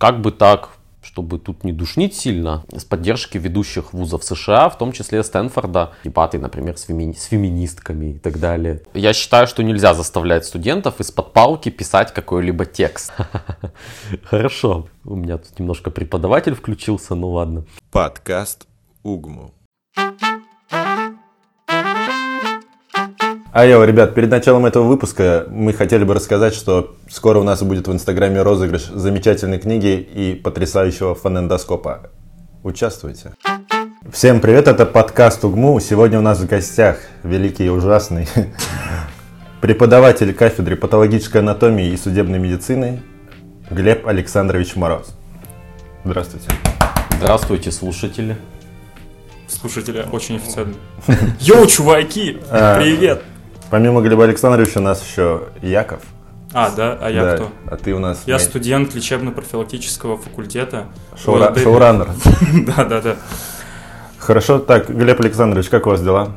как бы так чтобы тут не душнить сильно, с поддержки ведущих вузов США, в том числе Стэнфорда, дебаты, например, с, феми... с феминистками и так далее. Я считаю, что нельзя заставлять студентов из-под палки писать какой-либо текст. Хорошо, у меня тут немножко преподаватель включился, ну ладно. Подкаст Угму. Айо, ребят, перед началом этого выпуска мы хотели бы рассказать, что скоро у нас будет в Инстаграме розыгрыш замечательной книги и потрясающего фонендоскопа. Участвуйте. Всем привет, это подкаст УГМУ. Сегодня у нас в гостях великий и ужасный преподаватель кафедры патологической анатомии и судебной медицины Глеб Александрович Мороз. Здравствуйте. Здравствуйте, слушатели. Слушатели очень официально. Йоу, чуваки! А. Привет! Помимо Глеба Александровича у нас еще Яков. А, да? А я Да, кто? А ты у нас Я студент лечебно-профилактического факультета. шоура- шоураннер. Да, да, да. Хорошо, так, Глеб Александрович, как у вас дела?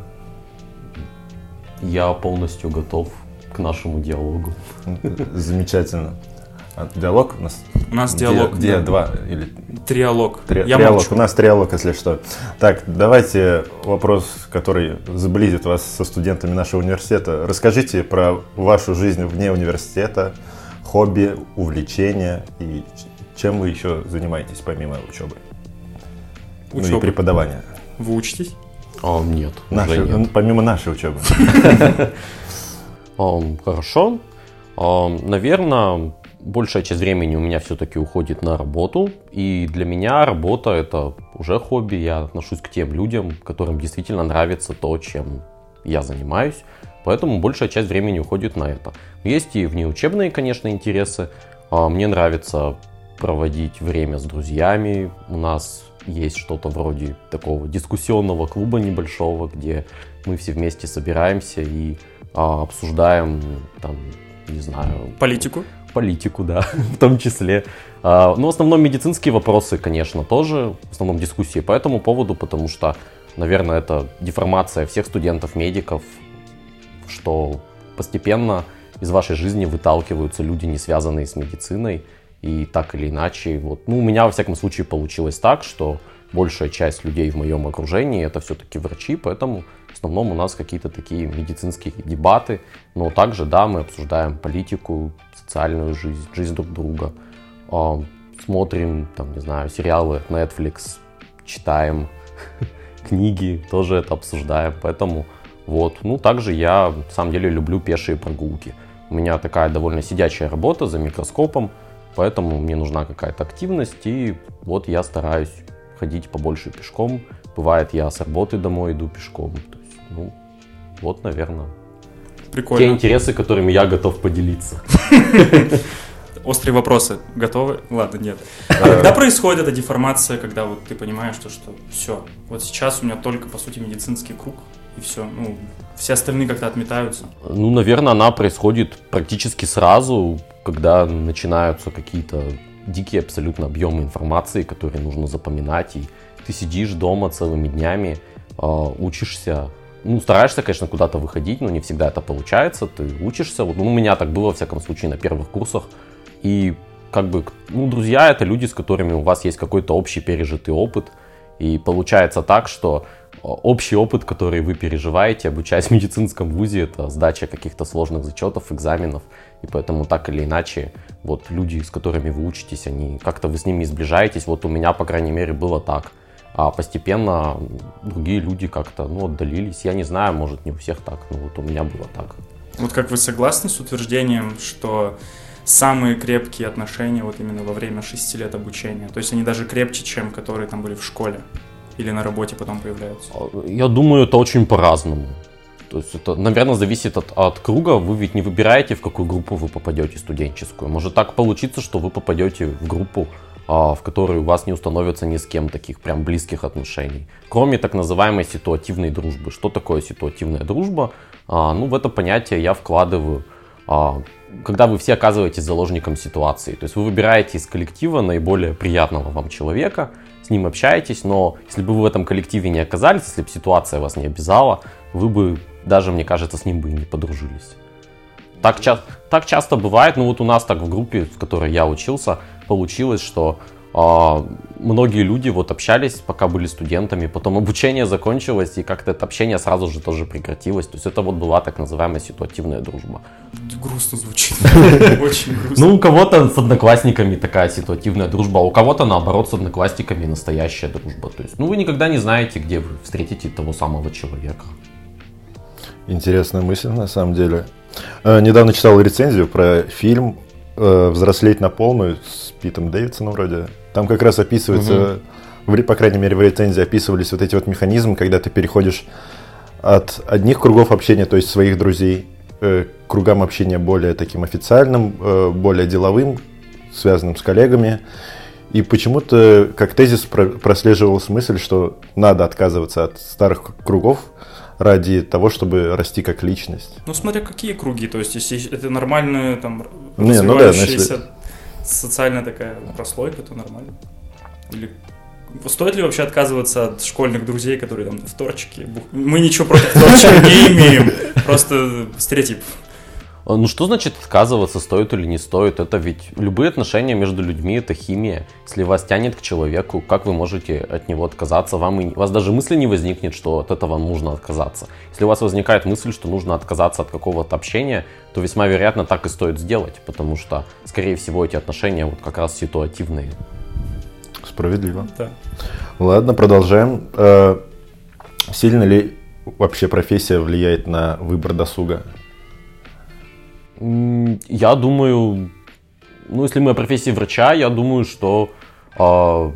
Я полностью готов к нашему диалогу. Замечательно. А, диалог у нас? У нас Ди- диалог. Ди- да. два или Триалог. три- Я триалог. молчу. У нас триалог, если что. Так, давайте вопрос, который сблизит вас со студентами нашего университета. Расскажите про вашу жизнь вне университета, хобби, увлечения и чем вы еще занимаетесь помимо учебы? Ну и Учебы. преподавания. Вы учитесь? А, нет, Наши- уже нет. помимо нашей учебы. Хорошо. Наверное, большая часть времени у меня все-таки уходит на работу. И для меня работа это уже хобби. Я отношусь к тем людям, которым действительно нравится то, чем я занимаюсь. Поэтому большая часть времени уходит на это. Есть и внеучебные, конечно, интересы. А, Мне нравится проводить время с друзьями. У нас есть что-то вроде такого дискуссионного клуба небольшого, где мы все вместе собираемся и а, обсуждаем, там, не знаю, Политику? Политику, да, в том числе. А, Ну, в основном медицинские вопросы, конечно, тоже, в основном дискуссии по этому поводу, потому что, наверное, это деформация всех студентов-медиков, что постепенно из вашей жизни выталкиваются люди, не связанные с медициной, и так или иначе, вот, ну, у меня, во всяком случае, получилось так, что большая часть людей в моем окружении это все-таки врачи, поэтому в основном у нас какие-то такие медицинские дебаты, но также, да, мы обсуждаем политику, социальную жизнь, жизнь друг друга, А, смотрим, там, не знаю, сериалы Netflix, читаем книги, тоже это обсуждаем, поэтому вот. Ну, также я, на самом деле, люблю пешие прогулки. У меня такая довольно сидячая работа за микроскопом, поэтому мне нужна какая-то активность, и вот я стараюсь ходить побольше пешком. Бывает, я с работы домой иду пешком. То есть, ну, вот, наверное, те Прикольно. интересы, которыми я готов поделиться. Острые вопросы. Готовы? Ладно, нет. Когда происходит эта деформация, когда вот ты понимаешь, что, что все, вот сейчас у меня только, по сути, медицинский круг, и все, ну, все остальные как-то отметаются. Ну, наверное, она происходит практически сразу, когда начинаются какие-то дикие абсолютно объемы информации, которые нужно запоминать, и ты сидишь дома целыми днями, э, учишься, ну, стараешься, конечно, куда-то выходить, но не всегда это получается, ты учишься, вот, ну, у меня так было, во всяком случае, на первых курсах, и как бы, ну, друзья это люди, с которыми у вас есть какой-то общий пережитый опыт, и получается так, что э, общий опыт, который вы переживаете, обучаясь в медицинском вузе, это сдача каких-то сложных зачетов, экзаменов. И поэтому так или иначе, вот люди, с которыми вы учитесь, они как-то вы с ними сближаетесь. Вот у меня, по крайней мере, было так. А постепенно другие люди как-то, ну, отдалились. Я не знаю, может, не у всех так, но вот у меня было так. Вот как вы согласны с утверждением, что самые крепкие отношения вот именно во время шести лет обучения? То есть они даже крепче, чем которые там были в школе или на работе потом появляются? Я думаю, это очень по-разному. То есть это, наверное, зависит от, от круга. Вы ведь не выбираете, в какую группу вы попадете студенческую. Может так получиться, что вы попадете в группу, а, в которой у вас не установится ни с кем таких прям близких отношений. Кроме так называемой ситуативной дружбы. Что такое ситуативная дружба? А, ну, в это понятие я вкладываю а, когда вы все оказываетесь заложником ситуации. То есть вы выбираете из коллектива наиболее приятного вам человека, с ним общаетесь, но если бы вы в этом коллективе не оказались, если бы ситуация вас не обязала, вы бы даже, мне кажется, с ним бы и не подружились. Так, ча- так часто бывает, ну вот у нас так в группе, в которой я учился, получилось, что а, многие люди вот общались, пока были студентами, потом обучение закончилось, и как-то это общение сразу же тоже прекратилось. То есть это вот была так называемая ситуативная дружба. Грустно звучит. Очень грустно. Ну, у кого-то с одноклассниками такая ситуативная дружба, а у кого-то, наоборот, с одноклассниками настоящая дружба. То есть, ну, вы никогда не знаете, где вы встретите того самого человека. Интересная мысль, на самом деле. Э, недавно читал рецензию про фильм э, «Взрослеть на полную» с Питом Дэвидсоном вроде. Там как раз описывается, в ре- по крайней мере в рецензии описывались вот эти вот механизмы, когда ты переходишь от одних кругов общения, то есть своих друзей, э, к кругам общения более таким официальным, более деловым, связанным с коллегами. И почему-то как тезис про- прослеживалась мысль, что надо отказываться от старых кругов ради того, чтобы расти как личность. Ну, смотря какие круги, то есть, если это нормальная там Не, ну да, развивающаяся социальная такая прослойка, то нормально. Или стоит ли вообще отказываться от школьных друзей, которые там в торчике? Мы ничего против торчика не имеем, просто стереотип. А, Ну что значит отказываться, стоит или не стоит? Это ведь любые отношения между людьми это химия. Если вас тянет к человеку, как вы можете от него отказаться? Вам и- у вас даже мысли не возникнет, что от этого нужно отказаться. Если у вас возникает мысль, что нужно отказаться от какого-то общения, то весьма вероятно так и стоит сделать, потому что, скорее всего, эти отношения вот как раз ситуативные. Справедливо. Да. Ладно, продолжаем. Э, Сильно ли вообще профессия влияет на выбор досуга? Я думаю, ну, если мы о профессии врача, я думаю, что, а,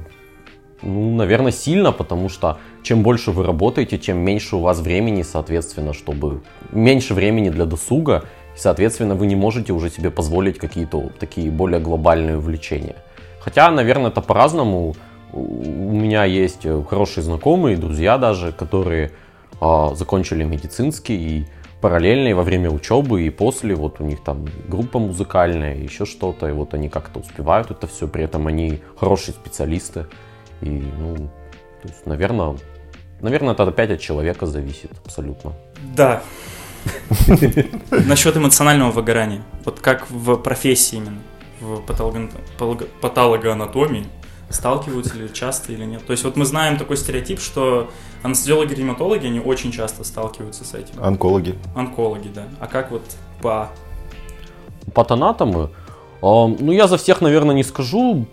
ну, наверное, сильно, потому что чем больше вы работаете, тем меньше у вас времени, соответственно, чтобы меньше времени для досуга, соответственно, вы не можете уже себе позволить какие-то такие более глобальные увлечения. Хотя, наверное, это по-разному. У меня есть э, хорошие знакомые, друзья даже, которые а, закончили медицинский и параллельно и во время учебы, и после, вот у них там группа музыкальная, еще что-то, и вот они как-то успевают это все, при этом они хорошие специалисты, и, ну, то есть, наверное, наверное, это опять от человека зависит абсолютно. Да. Насчет эмоционального выгорания. Вот как в профессии именно, в патологоанатомии, сталкиваются ли часто или нет. То есть вот мы знаем такой стереотип, что анестезиологи-ревматологи, они очень часто сталкиваются с этим. Онкологи. Онкологи, да. А как вот по... Патанатомы, а, ну, я за всех, наверное, не скажу.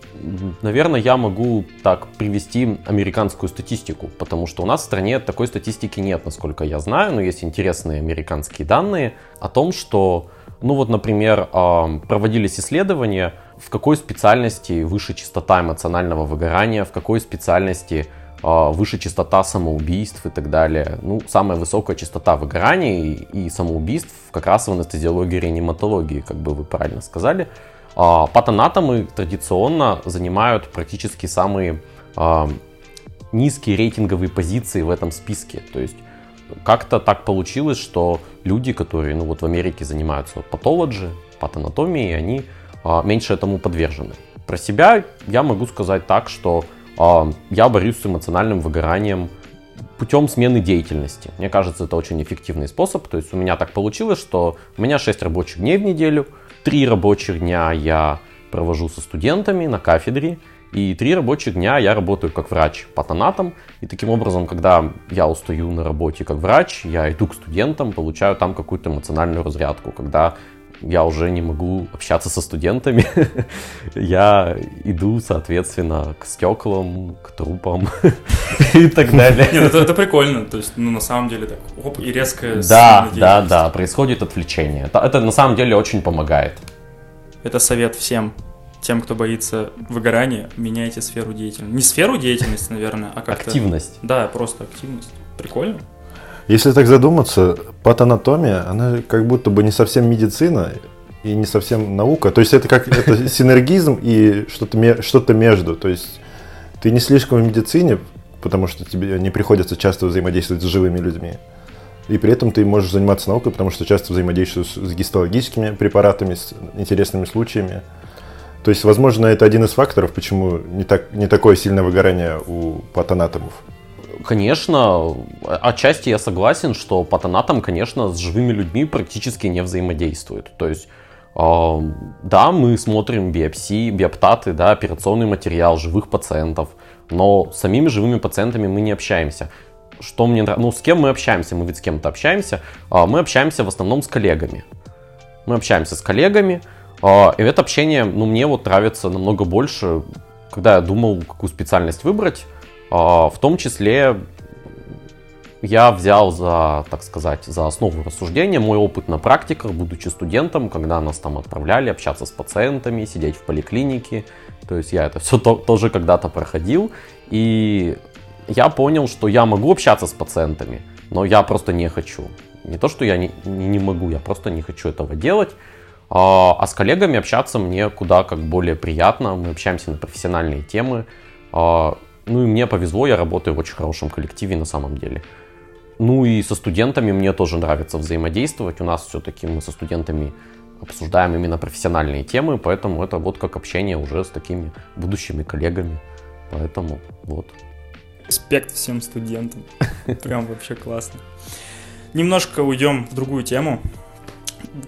Наверное, я могу так привести американскую статистику, потому что у нас в стране такой статистики нет, насколько я знаю, но есть интересные американские данные о том, что, ну вот, например, а, проводились исследования, в какой специальности выше частота эмоционального выгорания, в какой специальности а, выше частота самоубийств и так далее. Ну, самая высокая частота выгорания и, самоубийств как раз в анестезиологии и реаниматологии, как бы вы правильно сказали. А, патанатомы традиционно занимают практически самые низкие рейтинговые позиции в этом списке. То есть как-то так получилось, что люди, которые ну, вот в Америке занимаются патологи, патанатомией, они а, меньше этому подвержены. Про себя я могу сказать так, что а, я борюсь с эмоциональным выгоранием путем смены деятельности. Мне кажется, это очень эффективный способ. То есть у меня так получилось, что у меня 6 рабочих дней в неделю, 3 рабочих дня я провожу со студентами на кафедре, и три рабочих дня я работаю как врач патонатом. И таким образом, когда я устаю на работе как врач, я иду к студентам, получаю там какую-то эмоциональную разрядку. Когда я уже не могу общаться со студентами, я иду, соответственно, к стеклам, к трупам и так далее. Нет, это, это прикольно. То есть, ну, на самом деле, так, оп, и резкая Да, да, да, происходит отвлечение. Это, это на самом деле очень помогает. Это совет всем тем, кто боится выгорания, меняйте сферу деятельности. Не сферу деятельности, наверное, а как-то... Активность. Да, просто активность. Прикольно. Если так задуматься, патанатомия, она как будто бы не совсем медицина и не совсем наука. То есть это как это синергизм и что-то что-то между. То есть ты не слишком в медицине, потому что тебе не приходится часто взаимодействовать с живыми людьми. И при этом ты можешь заниматься наукой, потому что часто взаимодействуешь с гистологическими препаратами, с интересными случаями. То есть, возможно, это один из факторов, почему не, так, не такое сильное выгорание у патанатомов. Конечно, отчасти я согласен, что патонатом, конечно, с живыми людьми практически не взаимодействует. То есть, э, да, мы смотрим биопсии, биоптаты, да, операционный материал живых пациентов, но с самими живыми пациентами мы не общаемся. Что мне нравится, ну, с кем мы общаемся, мы ведь с кем-то общаемся, э, мы общаемся в основном с коллегами. Мы общаемся с коллегами, и это общение, ну, мне вот нравится намного больше, когда я думал, какую специальность выбрать, а, в том числе я взял за, так сказать, за основу рассуждения мой опыт на практиках, будучи студентом, когда нас там отправляли общаться с пациентами, сидеть в поликлинике. То есть я это все то, тоже когда-то проходил. И я понял, что я могу общаться с пациентами, но я просто не хочу. Не то, что я не, не могу, я просто не хочу этого делать. А, а с коллегами общаться мне куда как более приятно. Мы общаемся на профессиональные темы. А, ну и мне повезло, я работаю в очень хорошем коллективе на самом деле. Ну и со студентами мне тоже нравится взаимодействовать. У нас все-таки мы со студентами обсуждаем именно профессиональные темы, поэтому это вот как общение уже с такими будущими коллегами. Поэтому вот. Респект всем студентам. Прям вообще классно. Немножко уйдем в другую тему.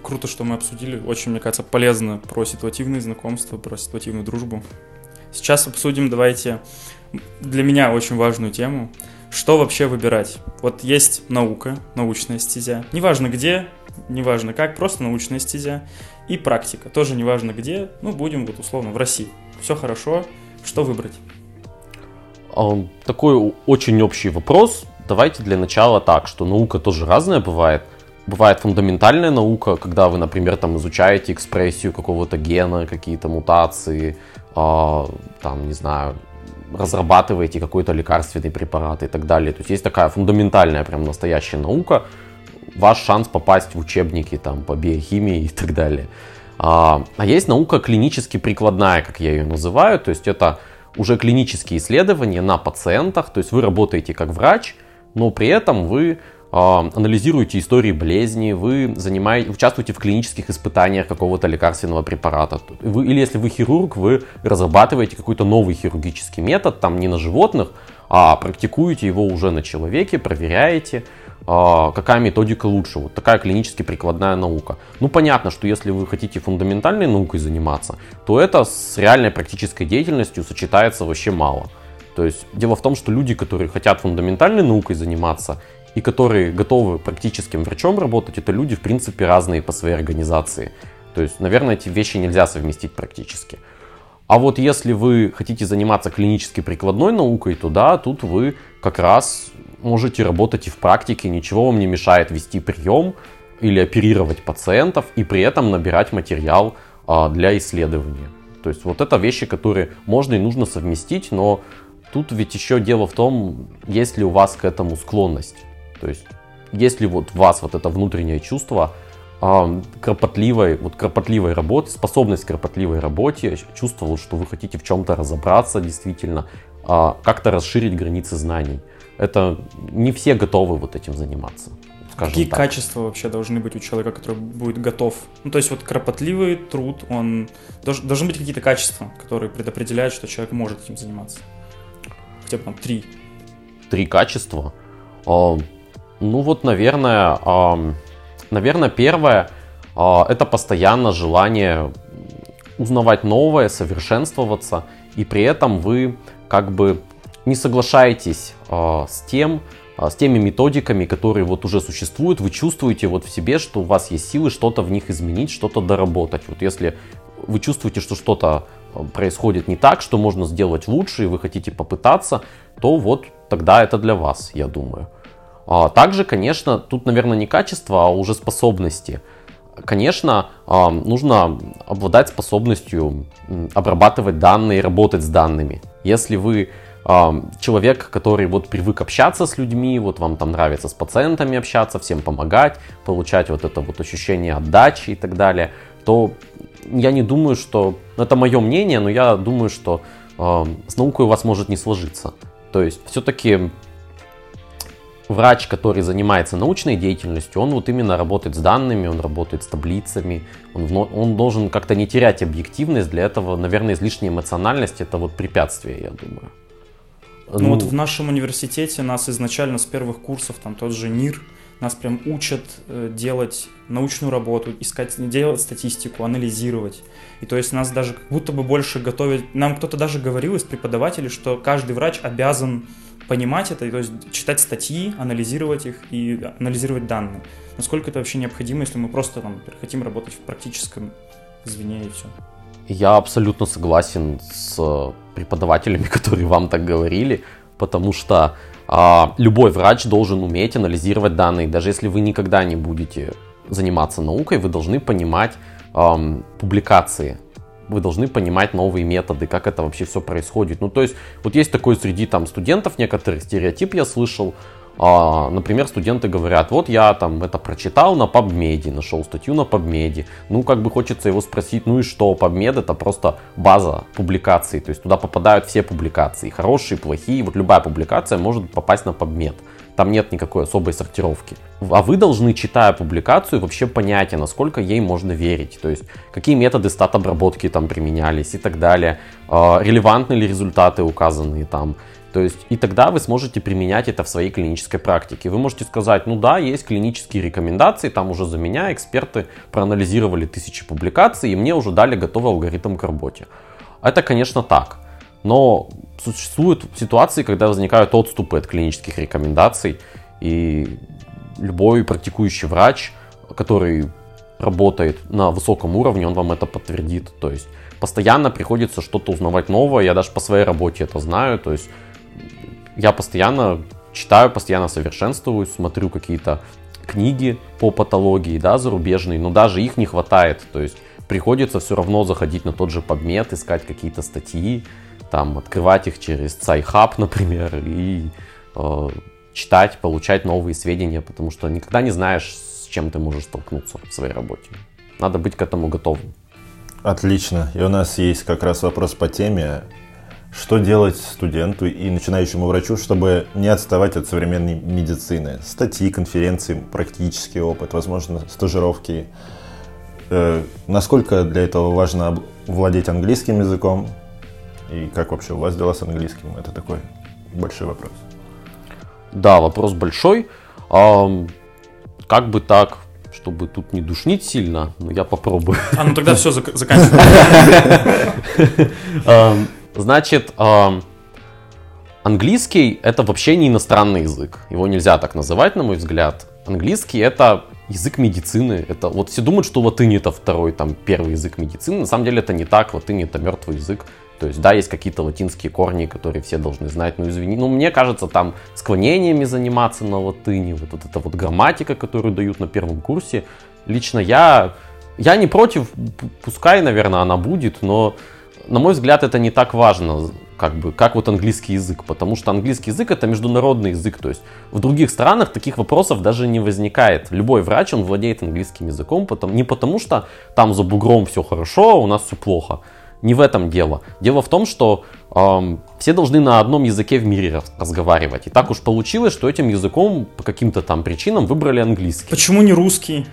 Круто, что мы обсудили. Очень, мне кажется, полезно про ситуативные знакомства, про ситуативную дружбу. Сейчас обсудим, давайте, для меня очень важную тему. Что вообще выбирать? Вот есть наука, научная стезя. Неважно где, неважно как, просто научная стезя. И практика, тоже неважно где, ну, будем вот условно в России. Все хорошо, что выбрать? Такой очень общий вопрос. Давайте для начала так, что наука тоже разная бывает. Бывает фундаментальная наука, когда вы, например, там изучаете экспрессию какого-то гена, какие-то мутации, э, там, не знаю, разрабатываете какой-то лекарственный препарат и так далее. То есть есть такая фундаментальная, прям настоящая наука, ваш шанс попасть в учебники там, по биохимии и так далее. А, а есть наука клинически прикладная, как я ее называю, то есть это уже клинические исследования на пациентах, то есть вы работаете как врач, но при этом вы анализируете истории болезни, вы занимаете, участвуете в клинических испытаниях какого-то лекарственного препарата. Вы, или если вы хирург, вы разрабатываете какой-то новый хирургический метод, там не на животных, а практикуете его уже на человеке, проверяете, а, какая методика лучше. Вот такая клинически прикладная наука. Ну, понятно, что если вы хотите фундаментальной наукой заниматься, то это с реальной практической деятельностью сочетается вообще мало. То есть дело в том, что люди, которые хотят фундаментальной наукой заниматься и которые готовы практическим врачом работать, это люди, в принципе, разные по своей организации. То есть, наверное, эти вещи нельзя совместить практически. А вот если вы хотите заниматься клинически прикладной наукой, то да, тут вы как раз можете работать и в практике, ничего вам не мешает вести прием или оперировать пациентов и при этом набирать материал а, для исследования. То есть вот это вещи, которые можно и нужно совместить, но тут ведь еще дело в том, есть ли у вас к этому склонность. То есть, если вот у вас вот это внутреннее чувство э, кропотливой, вот кропотливой работы, способность к кропотливой работе, чувство, что вы хотите в чем-то разобраться действительно, э, как-то расширить границы знаний. Это не все готовы вот этим заниматься. Какие так. качества вообще должны быть у человека, который будет готов? Ну, то есть вот кропотливый труд, он должен, должны быть какие-то качества, которые предопределяют, что человек может этим заниматься. Хотя бы там три. Три качества. Ну вот, наверное, наверное, первое это постоянно желание узнавать новое, совершенствоваться, и при этом вы как бы не соглашаетесь с тем, с теми методиками, которые вот уже существуют, вы чувствуете вот в себе, что у вас есть силы что-то в них изменить, что-то доработать. Вот если вы чувствуете, что что-то происходит не так, что можно сделать лучше, и вы хотите попытаться, то вот тогда это для вас, я думаю. А также, конечно, тут, наверное, не качество, а уже способности. Конечно, а, нужно обладать способностью обрабатывать данные, работать с данными. Если вы а, человек, который вот привык общаться с людьми, вот вам там нравится с пациентами общаться, всем помогать, получать вот это вот ощущение отдачи и так далее, то я не думаю, что... Ну, это мое мнение, но я думаю, что с наукой у вас может не сложиться. То есть все-таки врач, который занимается научной деятельностью, он вот именно работает с данными, он работает с таблицами, он, он должен как-то не терять объективность, для этого, наверное, излишняя эмоциональность это вот препятствие, я думаю. Ну, вот в нашем университете нас изначально с первых курсов, там тот же НИР, нас прям учат э, делать научную работу, искать, делать статистику, анализировать. И то есть нас даже как будто бы больше готовят. Нам кто-то даже говорил из преподавателей, что каждый врач обязан понимать это, то есть читать статьи, анализировать их и анализировать данные. Насколько это вообще необходимо, если мы просто там хотим работать в практическом звене и все. Я абсолютно согласен с преподавателями, которые вам так говорили, потому что а, любой врач должен уметь анализировать данные. Даже если вы никогда не будете заниматься наукой, вы должны понимать а, публикации, вы должны понимать новые методы, как это вообще все происходит. Ну, то есть, вот есть такой среди там студентов некоторых стереотип я слышал, а, например, студенты говорят, вот я там это прочитал на PubMed, нашел статью на PubMed. Ну, как бы хочется его спросить, ну и что, PubMed это просто база публикаций, то есть туда попадают все публикации, хорошие, плохие, вот любая публикация может попасть на PubMed. Там нет никакой особой сортировки. А вы должны, читая публикацию, вообще понять, а насколько ей можно верить. То есть, какие методы стат-обработки там применялись и так далее. А, релевантны ли результаты указанные там. То есть, и тогда вы сможете применять это в своей клинической практике. Вы можете сказать, ну да, есть клинические рекомендации, там уже за меня эксперты проанализировали тысячи публикаций, и мне уже дали готовый алгоритм к работе. Это, конечно, так. Но существуют ситуации, когда возникают отступы от клинических рекомендаций, и любой практикующий врач, который работает на высоком уровне, он вам это подтвердит. То есть постоянно приходится что-то узнавать новое. Я даже по своей работе это знаю. То есть я постоянно читаю, постоянно совершенствуюсь, смотрю какие-то книги по патологии, да, зарубежные, но даже их не хватает. То есть приходится все равно заходить на тот же подмет, искать какие-то статьи, там, открывать их через SciHub, например, и э, читать, получать новые сведения, потому что никогда не знаешь, с чем ты можешь столкнуться в своей работе. Надо быть к этому готовым. Отлично. И у нас есть как раз вопрос по теме. Что делать студенту и начинающему врачу, чтобы не отставать от современной медицины? Статьи, конференции, практический опыт, возможно, стажировки. Э, насколько для этого важно владеть английским языком? И как вообще у вас дела с английским? Это такой большой вопрос. Да, вопрос большой. А, как бы так, чтобы тут не душнить сильно, но я попробую. А, ну тогда все, заканчиваем. Значит, английский это вообще не иностранный язык. Его нельзя так называть, на мой взгляд. Английский это язык медицины. Это вот все думают, что латынь это второй, там, первый язык медицины. На самом деле это не так. Латынь это мертвый язык. То есть, да, есть какие-то латинские корни, которые все должны знать, но извини. Ну, мне кажется, там склонениями заниматься на латыни, вот, вот эта вот грамматика, которую дают на первом курсе. Лично я, я не против, пускай, наверное, она будет, но на мой взгляд, это не так важно, как бы, как вот английский язык, потому что английский язык это международный язык, то есть в других странах таких вопросов даже не возникает. Любой врач, он владеет английским языком, потому, не потому что там за бугром все хорошо, а у нас все плохо. Не в этом дело. Дело в том, что эм, все должны на одном языке в мире разговаривать. И так уж получилось, что этим языком по каким-то там причинам выбрали английский. Почему не русский?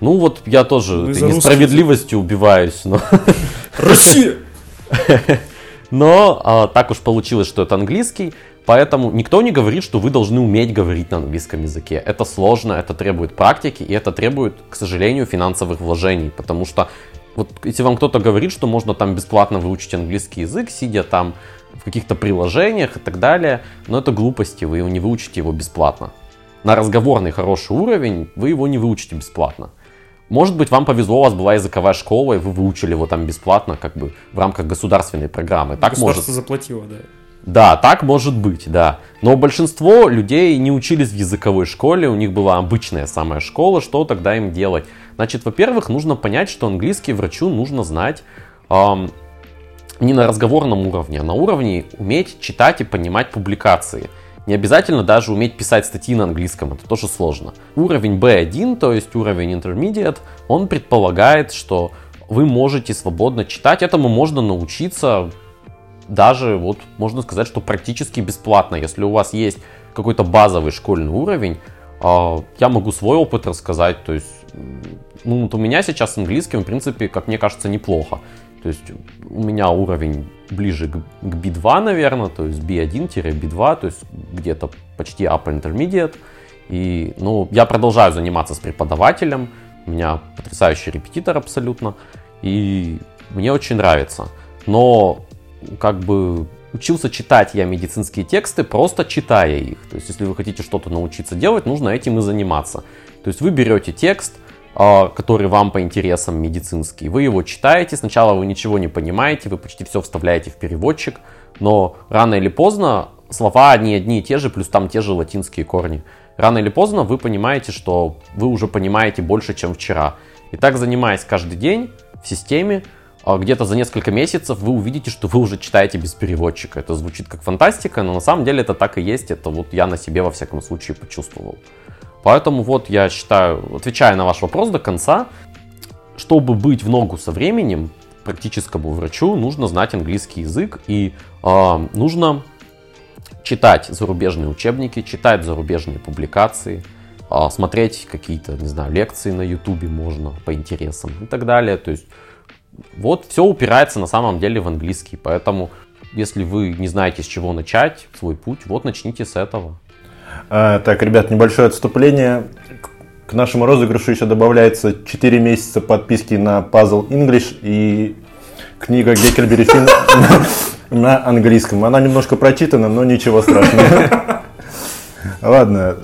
Ну вот я тоже несправедливостью убиваюсь, но... Россия! Но а, так уж получилось, что это английский, поэтому никто не говорит, что вы должны уметь говорить на английском языке. Это сложно, это требует практики, и это требует, к сожалению, финансовых вложений, потому что вот если вам кто-то говорит, что можно там бесплатно выучить английский язык, сидя там в каких-то приложениях и так далее, но это глупости, вы его не выучите его бесплатно. На разговорный хороший уровень вы его не выучите бесплатно. Может быть, вам повезло, у вас была языковая школа, и вы выучили его там бесплатно, как бы в рамках государственной программы. Так Государство может... заплатило, да. Да, так может быть, да. Но большинство людей не учились в языковой школе, у них была обычная самая школа, что тогда им делать? Значит, во-первых, нужно понять, что английский врачу нужно знать эм, не на разговорном уровне, а на уровне уметь читать и понимать публикации. Не обязательно даже уметь писать статьи на английском, это тоже сложно. Уровень B1, то есть уровень Intermediate, он предполагает, что вы можете свободно читать. Этому можно научиться даже, вот можно сказать, что практически бесплатно. Если у вас есть какой-то базовый школьный уровень, а, я могу свой опыт рассказать. То есть, ну, вот у меня сейчас английским, в принципе, как мне кажется, неплохо. То есть у меня уровень ближе к, к B2, наверное, то есть B1-B2, то есть где-то почти upper intermediate. И, ну, я продолжаю заниматься с преподавателем, у меня потрясающий репетитор абсолютно, и мне очень нравится. Но, как бы, учился читать я медицинские тексты, просто читая их. То есть, если вы хотите что-то научиться делать, нужно этим и заниматься. То есть, вы берете текст, который вам по интересам медицинский. Вы его читаете, сначала вы ничего не понимаете, вы почти все вставляете в переводчик, но рано или поздно слова одни одни и те же, плюс там те же латинские корни. Рано или поздно вы понимаете, что вы уже понимаете больше, чем вчера. И так занимаясь каждый день в системе, а, где-то за несколько месяцев вы увидите, что вы уже читаете без переводчика. Это звучит как фантастика, но на самом деле это так и есть. Это вот я на себе во всяком случае почувствовал. Поэтому вот я считаю, отвечая на ваш вопрос до конца, чтобы быть в ногу со временем, практическому врачу нужно знать английский язык и э, нужно читать зарубежные учебники, читать зарубежные публикации, э, смотреть какие-то, не знаю, лекции на ютубе можно по интересам и так далее. То есть вот все упирается на самом деле в английский, поэтому если вы не знаете, с чего начать свой путь, вот начните с этого. А, так, ребят, небольшое отступление. К нашему розыгрышу еще добавляется 4 месяца подписки на Puzzle English и книга Геккельбери Финн на английском. Она немножко прочитана, но ничего страшного. Ладно,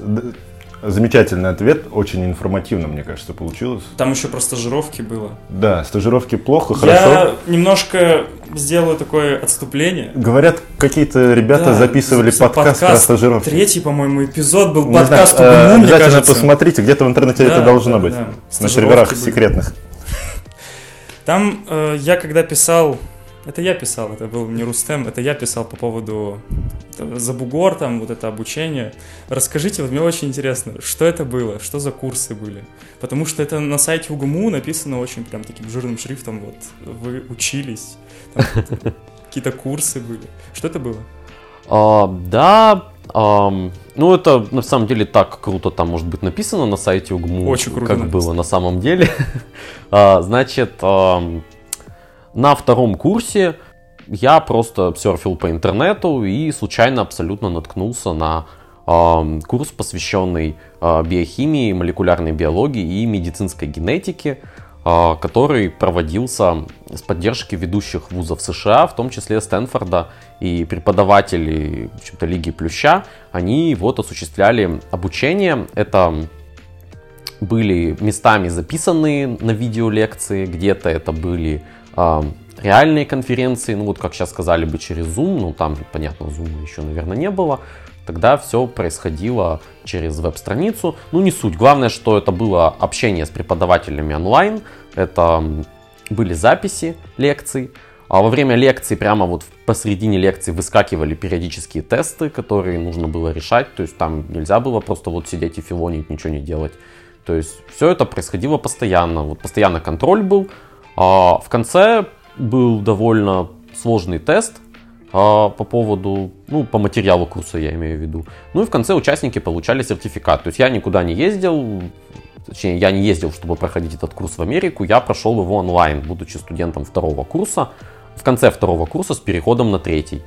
Замечательный ответ, очень информативно, мне кажется, получилось. Там еще про стажировки было. Да, стажировки плохо, Я хорошо. Я немножко сделаю такое отступление. Говорят, какие-то ребята да, записывали подкаст, подкаст про стажировки. Третий, по-моему, эпизод был Не подкаст знаю, УГМУ, э, мне Обязательно кажется. посмотрите, где-то в интернете да, это должно да, быть. Да. На серверах были. секретных. Там э, я когда писал это я писал, это был не Рустем, это я писал по поводу Забугор, там вот это обучение. Расскажите, вот мне очень интересно, что это было, что за курсы были? Потому что это на сайте УГМУ написано очень прям таким жирным шрифтом, вот вы учились, какие-то курсы были. Что это было? А, да, а, ну это на самом деле так круто там может быть написано на сайте УГМУ, Очень круто как написано. было на самом деле. а, значит, а, на втором курсе я просто серфил по интернету и случайно абсолютно наткнулся на курс, посвященный э, биохимии, молекулярной биологии и медицинской генетике, э, который проводился с поддержки ведущих вузов США, в том числе Стэнфорда и преподаватели в общем-то, Лиги Плюща. Они вот осуществляли обучение. Это были местами записанные на видеолекции, где-то это были реальные конференции, ну вот как сейчас сказали бы через Zoom, ну там, понятно, Zoom еще, наверное, не было, тогда все происходило через веб-страницу. Ну не суть, главное, что это было общение с преподавателями онлайн, это были записи лекций, а во время лекции, прямо вот посередине лекции выскакивали периодические тесты, которые нужно было решать, то есть там нельзя было просто вот сидеть и филонить, ничего не делать. То есть все это происходило постоянно, вот постоянно контроль был, а в конце был довольно сложный тест а, по поводу, ну, по материалу курса я имею в виду. Ну и в конце участники получали сертификат. То есть я никуда не ездил, точнее, я не ездил, чтобы проходить этот курс в Америку, я прошел его онлайн, будучи студентом второго курса, в конце второго курса с переходом на третий.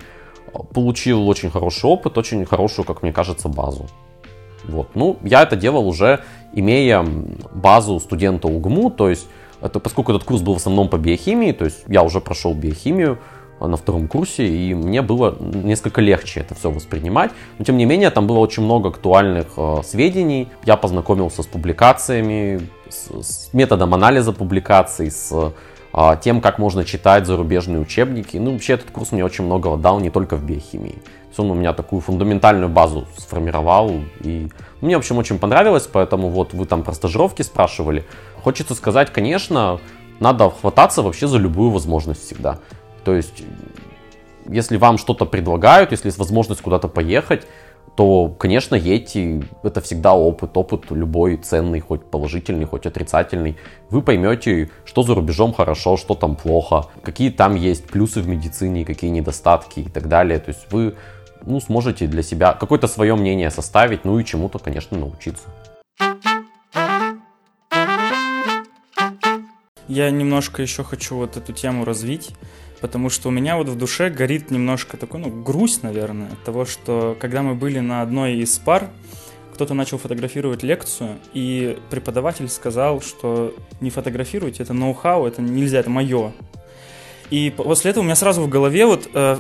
Получил очень хороший опыт, очень хорошую, как мне кажется, базу. Вот. Ну, я это делал уже, имея базу студента УГМУ, то есть это, поскольку этот курс был в основном по биохимии, то есть я уже прошел биохимию а, на втором курсе, и мне было несколько легче это все воспринимать. Но тем не менее, там было очень много актуальных э, сведений. Я познакомился с публикациями, с, с методом анализа публикаций, с тем, как можно читать зарубежные учебники. Ну, вообще, этот курс мне очень многого дал, не только в биохимии. То он у меня такую фундаментальную базу сформировал, и мне, в общем, очень понравилось, поэтому вот вы там про стажировки спрашивали. Хочется сказать, конечно, надо хвататься вообще за любую возможность всегда. То есть, если вам что-то предлагают, если есть возможность куда-то поехать, то, конечно, едьте, это всегда опыт, опыт любой ценный, хоть положительный, хоть отрицательный. Вы поймете, что за рубежом хорошо, что там плохо, какие там есть плюсы в медицине, какие недостатки и так далее. То есть вы ну, сможете для себя какое-то свое мнение составить, ну и чему-то, конечно, научиться. Я немножко еще хочу вот эту тему развить, потому что у меня вот в душе горит немножко такой, ну, грусть, наверное, от того, что когда мы были на одной из пар, кто-то начал фотографировать лекцию, и преподаватель сказал, что не фотографируйте, это ноу-хау, это нельзя, это мое. И после этого у меня сразу в голове вот э,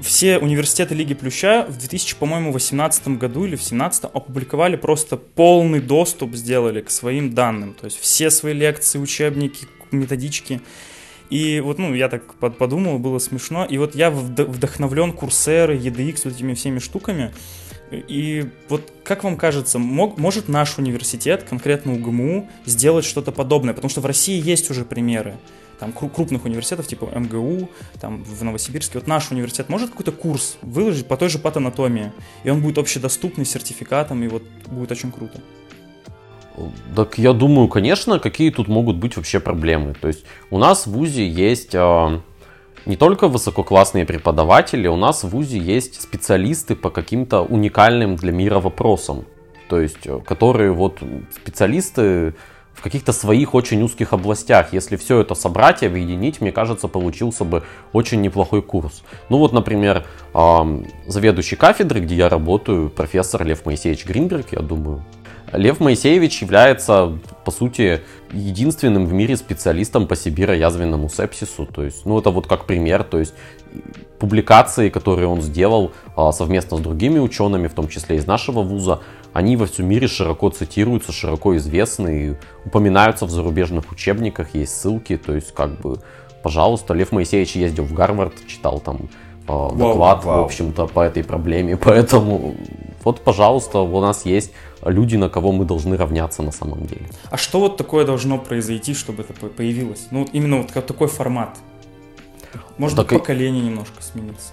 все университеты Лиги Плюща в 2000, по-моему, 18 году или в 17 опубликовали просто полный доступ сделали к своим данным. То есть все свои лекции, учебники, методички. И вот, ну, я так подумал, было смешно. И вот я вдохновлен курсеры, EDX, вот этими всеми штуками. И вот как вам кажется, мог, может наш университет, конкретно УГМУ, сделать что-то подобное? Потому что в России есть уже примеры там, крупных университетов, типа МГУ, там, в Новосибирске. Вот наш университет может какой-то курс выложить по той же патанатомии, и он будет общедоступный, с сертификатом, и вот будет очень круто. Так я думаю, конечно, какие тут могут быть вообще проблемы. То есть у нас в ВУЗе есть э, не только высококлассные преподаватели, у нас в ВУЗе есть специалисты по каким-то уникальным для мира вопросам. То есть, э, которые вот специалисты в каких-то своих очень узких областях. Если все это собрать и объединить, мне кажется, получился бы очень неплохой курс. Ну вот, например, заведующий кафедры, где я работаю, профессор Лев Моисеевич Гринберг, я думаю, Лев Моисеевич является, по сути, единственным в мире специалистом по сибиро-язвенному сепсису. То есть, ну, это вот как пример, то есть публикации, которые он сделал а, совместно с другими учеными, в том числе из нашего вуза, они во всем мире широко цитируются, широко известны и упоминаются в зарубежных учебниках, есть ссылки, то есть как бы, пожалуйста, Лев Моисеевич ездил в Гарвард, читал там доклад, вау, вау. в общем-то, по этой проблеме, поэтому вот, пожалуйста, у нас есть люди, на кого мы должны равняться на самом деле. А что вот такое должно произойти, чтобы это появилось? Ну, вот именно вот такой формат. Может так быть, поколение немножко сменится?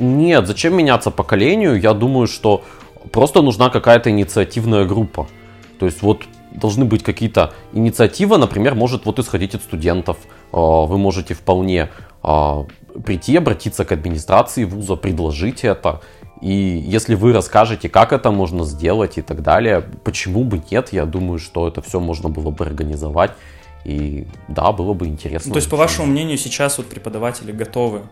Нет, зачем меняться поколению? Я думаю, что Просто нужна какая-то инициативная группа. То есть вот должны быть какие-то инициативы, например, может вот исходить от студентов. А, вы можете вполне а, прийти, обратиться к администрации вуза, предложить это. И если вы расскажете, как это можно сделать и так далее, почему бы нет, я думаю, что это все можно было бы организовать. И да, было бы интересно. То есть, по вашему мнению, сейчас вот преподаватели готовы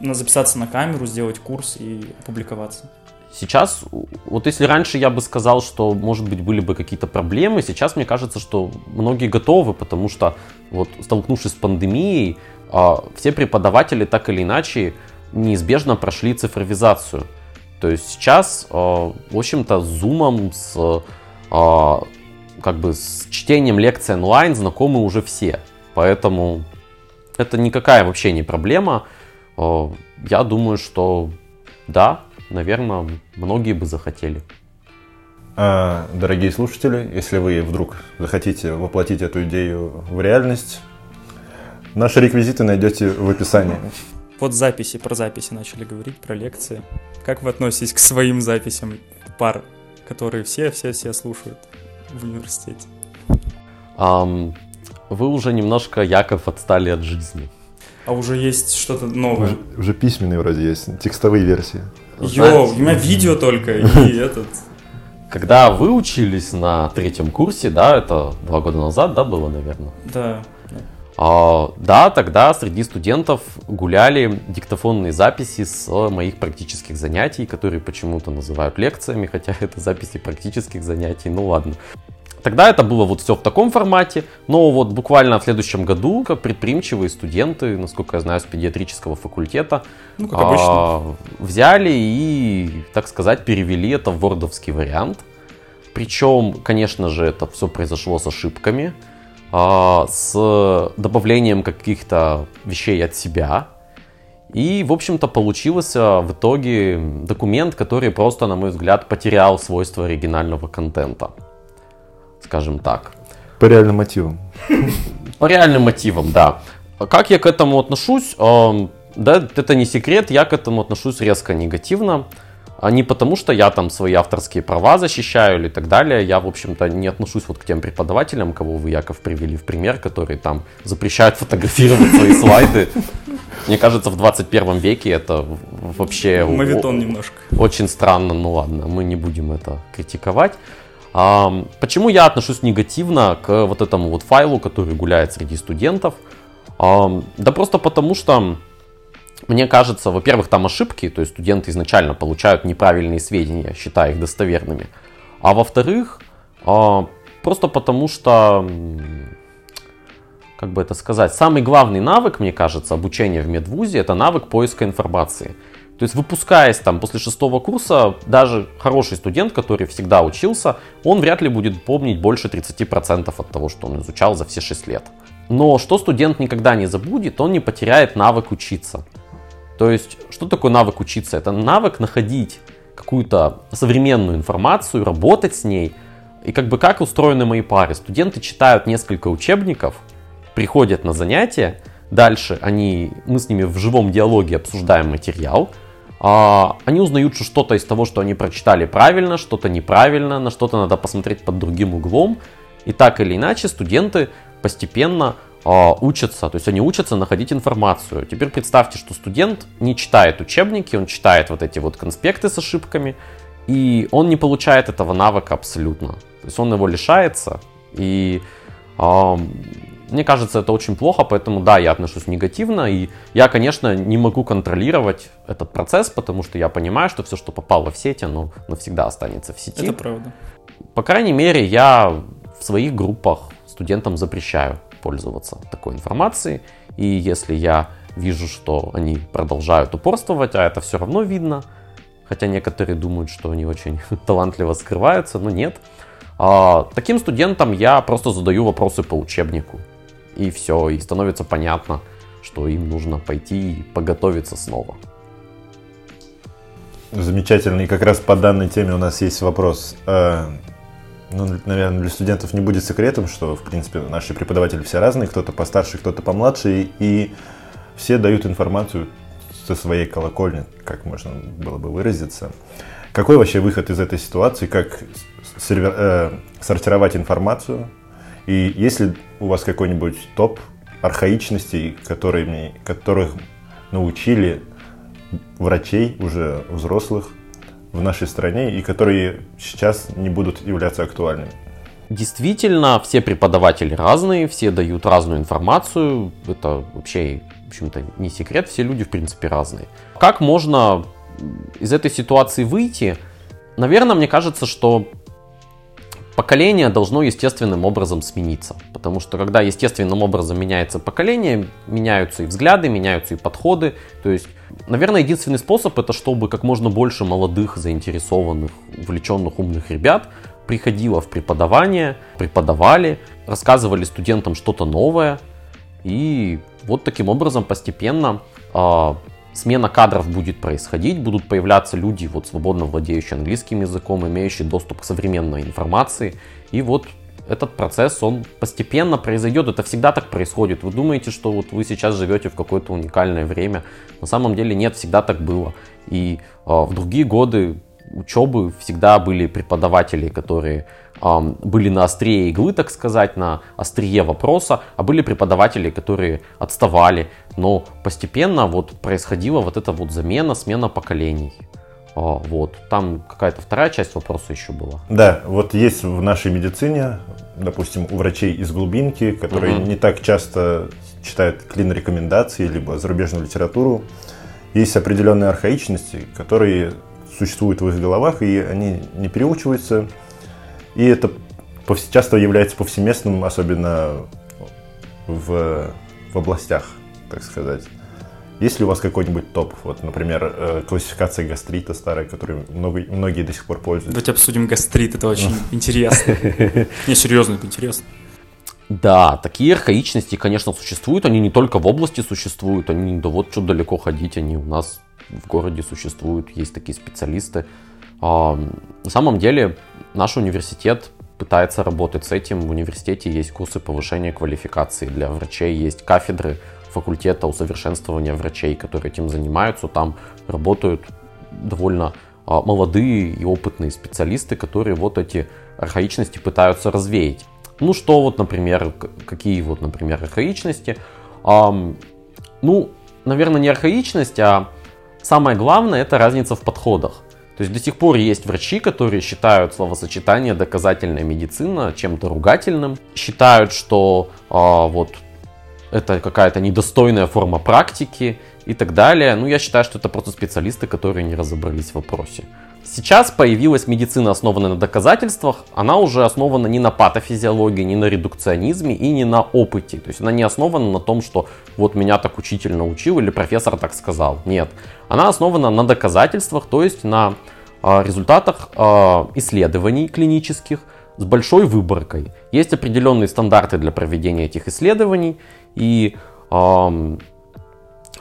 записаться на камеру, сделать курс и опубликоваться? Сейчас, вот если раньше я бы сказал, что, может быть, были бы какие-то проблемы, сейчас мне кажется, что многие готовы, потому что, вот, столкнувшись с пандемией, а, все преподаватели так или иначе неизбежно прошли цифровизацию. То есть сейчас, а, в общем-то, с зумом, с, а, как бы, с чтением лекций онлайн знакомы уже все. Поэтому это никакая вообще не проблема. Я думаю, что да, наверное, многие бы захотели. А, дорогие слушатели, если вы вдруг захотите воплотить эту идею в реальность, наши реквизиты найдете в описании. Вот записи, про записи начали говорить, про лекции. Как вы относитесь к своим записям пар, которые все-все-все слушают в университете? Um, вы уже немножко, Яков, отстали от жизни. А уже есть что-то новое? Уже, уже письменные вроде есть, текстовые версии. Йоу, у меня видео только и этот. Когда вы учились на третьем курсе, да, это два года назад, да, было, наверное? Да. А, да, тогда среди студентов гуляли диктофонные записи с моих практических занятий, которые почему-то называют лекциями, хотя это записи практических занятий, ну ладно. Тогда это было вот все в таком формате, но вот буквально в следующем году, как предприимчивые студенты, насколько я знаю, с педиатрического факультета, ну, как обычно. А, взяли и, так сказать, перевели это в вордовский вариант. Причем, конечно же, это все произошло с ошибками, а, с добавлением каких-то вещей от себя. И, в общем-то, получился в итоге документ, который просто, на мой взгляд, потерял свойства оригинального контента скажем так. По реальным мотивам. По реальным мотивам, да. Как я к этому отношусь? Да, это не секрет, я к этому отношусь резко негативно. А не потому, что я там свои авторские права защищаю или так далее. Я, в общем-то, не отношусь вот к тем преподавателям, кого вы, Яков, привели в пример, которые там запрещают фотографировать свои слайды. Мне кажется, в 21 веке это вообще... Мавитон немножко. Очень странно, ну ладно, мы не будем это критиковать. Почему я отношусь негативно к вот этому вот файлу, который гуляет среди студентов? Да просто потому что мне кажется, во-первых, там ошибки, то есть студенты изначально получают неправильные сведения, считая их достоверными. А во-вторых, а, просто потому что, как бы это сказать, самый главный навык, мне кажется, обучения в медвузе, это навык поиска информации. То есть выпускаясь там после шестого курса, даже хороший студент, который всегда учился, он вряд ли будет помнить больше 30% от того, что он изучал за все 6 лет. Но что студент никогда не забудет, он не потеряет навык учиться. То есть, что такое навык учиться? Это навык находить какую-то современную информацию, работать с ней. И как бы как устроены мои пары? Студенты читают несколько учебников, приходят на занятия, дальше они, мы с ними в живом диалоге обсуждаем материал, они узнают, что что-то из того, что они прочитали правильно, что-то неправильно, на что-то надо посмотреть под другим углом. И так или иначе студенты постепенно э, учатся, то есть они учатся находить информацию. Теперь представьте, что студент не читает учебники, он читает вот эти вот конспекты с ошибками, и он не получает этого навыка абсолютно. То есть он его лишается, и мне кажется, это очень плохо, поэтому да, я отношусь негативно, и я, конечно, не могу контролировать этот процесс, потому что я понимаю, что все, что попало в сеть, оно навсегда останется в сети. Это правда. По крайней мере, я в своих группах студентам запрещаю пользоваться такой информацией. И если я вижу, что они продолжают упорствовать, а это все равно видно, хотя некоторые думают, что они очень талантливо скрываются, но нет. А, таким студентам я просто задаю вопросы по учебнику. И все, и становится понятно, что им нужно пойти и поготовиться снова. Замечательно. И как раз по данной теме у нас есть вопрос. Э, ну, наверное, для студентов не будет секретом, что, в принципе, наши преподаватели все разные, кто-то постарше, кто-то помладше, и все дают информацию со своей колокольни, как можно было бы выразиться. Какой вообще выход из этой ситуации, как сервер, э, сортировать информацию? И есть ли у вас какой-нибудь топ архаичностей, которые, которых научили врачей уже взрослых в нашей стране и которые сейчас не будут являться актуальными. Действительно, все преподаватели разные, все дают разную информацию. Это вообще, в общем-то, не секрет, все люди, в принципе, разные. Как можно из этой ситуации выйти? Наверное, мне кажется, что поколение должно естественным образом смениться. Потому что когда естественным образом меняется поколение, меняются и взгляды, меняются и подходы. То есть, наверное, единственный способ это чтобы как можно больше молодых, заинтересованных, увлеченных умных ребят приходило в преподавание, преподавали, рассказывали студентам что-то новое. И вот таким образом постепенно а, смена кадров будет происходить, будут появляться люди, вот свободно владеющие английским языком, имеющие доступ к современной информации. И вот этот процесс, он постепенно произойдет. Это всегда так происходит. Вы думаете, что вот вы сейчас живете в какое-то уникальное время. На самом деле нет, всегда так было. И э, в другие годы учебы всегда были преподаватели, которые были на острие иглы, так сказать, на острие вопроса, а были преподаватели, которые отставали. Но постепенно вот происходила вот эта вот замена, смена поколений. А, вот. Там какая-то вторая часть вопроса еще была. Да, вот есть в нашей медицине, допустим, у врачей из глубинки, которые угу. не так часто читают клин-рекомендации, либо зарубежную литературу, есть определенные архаичности, которые существуют в их головах, и они не переучиваются, и это часто является повсеместным, особенно в, в областях, так сказать. Есть ли у вас какой-нибудь топ? Вот, например, э, классификация гастрита старая, которой много, многие до сих пор пользуются. Давайте обсудим гастрит, это очень интересно. Не, серьезно, это интересно. Да, такие архаичности, конечно, существуют. Они не только в области существуют, они да вот что далеко ходить, они у нас в городе существуют, есть такие специалисты. А, на самом деле наш университет пытается работать с этим. В университете есть курсы повышения квалификации для врачей, есть кафедры факультета усовершенствования врачей, которые этим занимаются. Там работают довольно а, молодые и опытные специалисты, которые вот эти архаичности пытаются развеять. Ну что вот, например, какие вот, например, архаичности? ну, наверное, не архаичность, а самое главное это разница в подходах. То есть до сих пор есть врачи, которые считают словосочетание доказательная медицина чем-то ругательным, считают, что а, вот это какая-то недостойная форма практики и так далее. Ну, я считаю, что это просто специалисты, которые не разобрались в вопросе. Сейчас появилась медицина, основанная на доказательствах. Она уже основана не на патофизиологии, не на редукционизме и не на опыте. То есть она не основана на том, что вот меня так учитель научил или профессор так сказал. Нет. Она основана на доказательствах, то есть на э, результатах э, исследований клинических с большой выборкой. Есть определенные стандарты для проведения этих исследований. И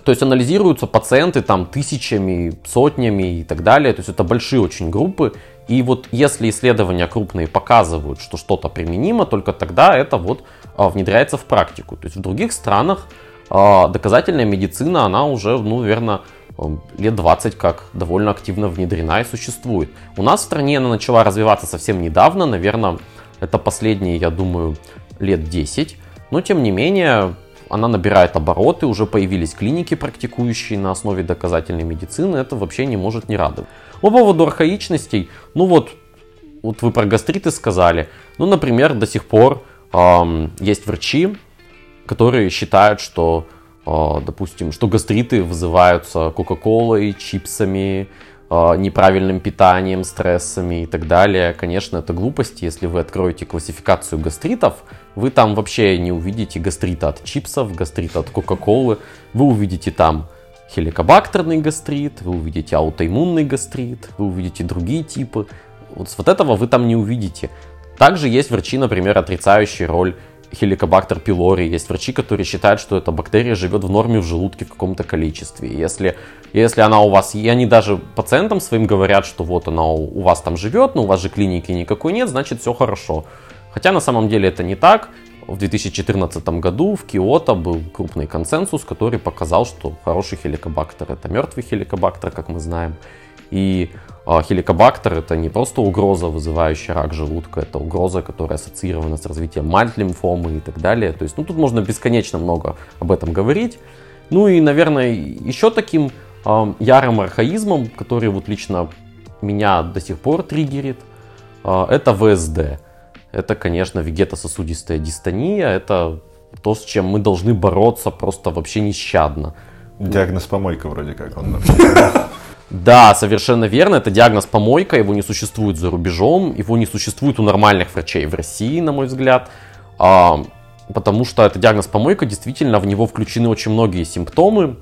то есть анализируются пациенты там тысячами, сотнями и так далее. То есть это большие очень группы. И вот если исследования крупные показывают, что что-то применимо, только тогда это вот а, внедряется в практику. То есть в других странах а, доказательная медицина, она уже, ну, наверное, лет 20 как довольно активно внедрена и существует. У нас в стране она начала развиваться совсем недавно, наверное, это последние, я думаю, лет 10. Но тем не менее, она набирает обороты, уже появились клиники, практикующие на основе доказательной медицины, это вообще не может не радовать. По поводу архаичностей, ну вот, вот вы про гастриты сказали, ну, например, до сих пор эм, есть врачи, которые считают, что, э, допустим, что гастриты вызываются кока-колой, чипсами, э, неправильным питанием, стрессами и так далее. Конечно, это глупости, если вы откроете классификацию гастритов, вы там вообще не увидите гастрита от чипсов, гастрита от кока-колы. Вы увидите там хеликобактерный гастрит, вы увидите аутоиммунный гастрит, вы увидите другие типы. Вот, вот этого вы там не увидите. Также есть врачи, например, отрицающие роль хеликобактер пилори. Есть врачи, которые считают, что эта бактерия живет в норме в желудке в каком-то количестве. Если, если она у вас, и они даже пациентам своим говорят, что вот она у вас там живет, но у вас же клиники никакой нет, значит все хорошо. Хотя на самом деле это не так. В 2014 году в Киото был крупный консенсус, который показал, что хороший хеликобактер это мертвый хеликобактер, как мы знаем. И э, хеликобактер это не просто угроза, вызывающая рак желудка, это угроза, которая ассоциирована с развитием мальт-лимфомы и так далее. То есть, ну тут можно бесконечно много об этом говорить. Ну и, наверное, еще таким э, ярым архаизмом, который вот лично меня до сих пор триггерит, э, это ВСД это, конечно, вегетососудистая дистония, это то, с чем мы должны бороться просто вообще нещадно. Диагноз помойка вроде как он. Да, совершенно верно. Это диагноз помойка, его не существует за рубежом, его не существует у нормальных врачей в России, на мой взгляд. А, потому что это диагноз помойка, действительно, в него включены очень многие симптомы.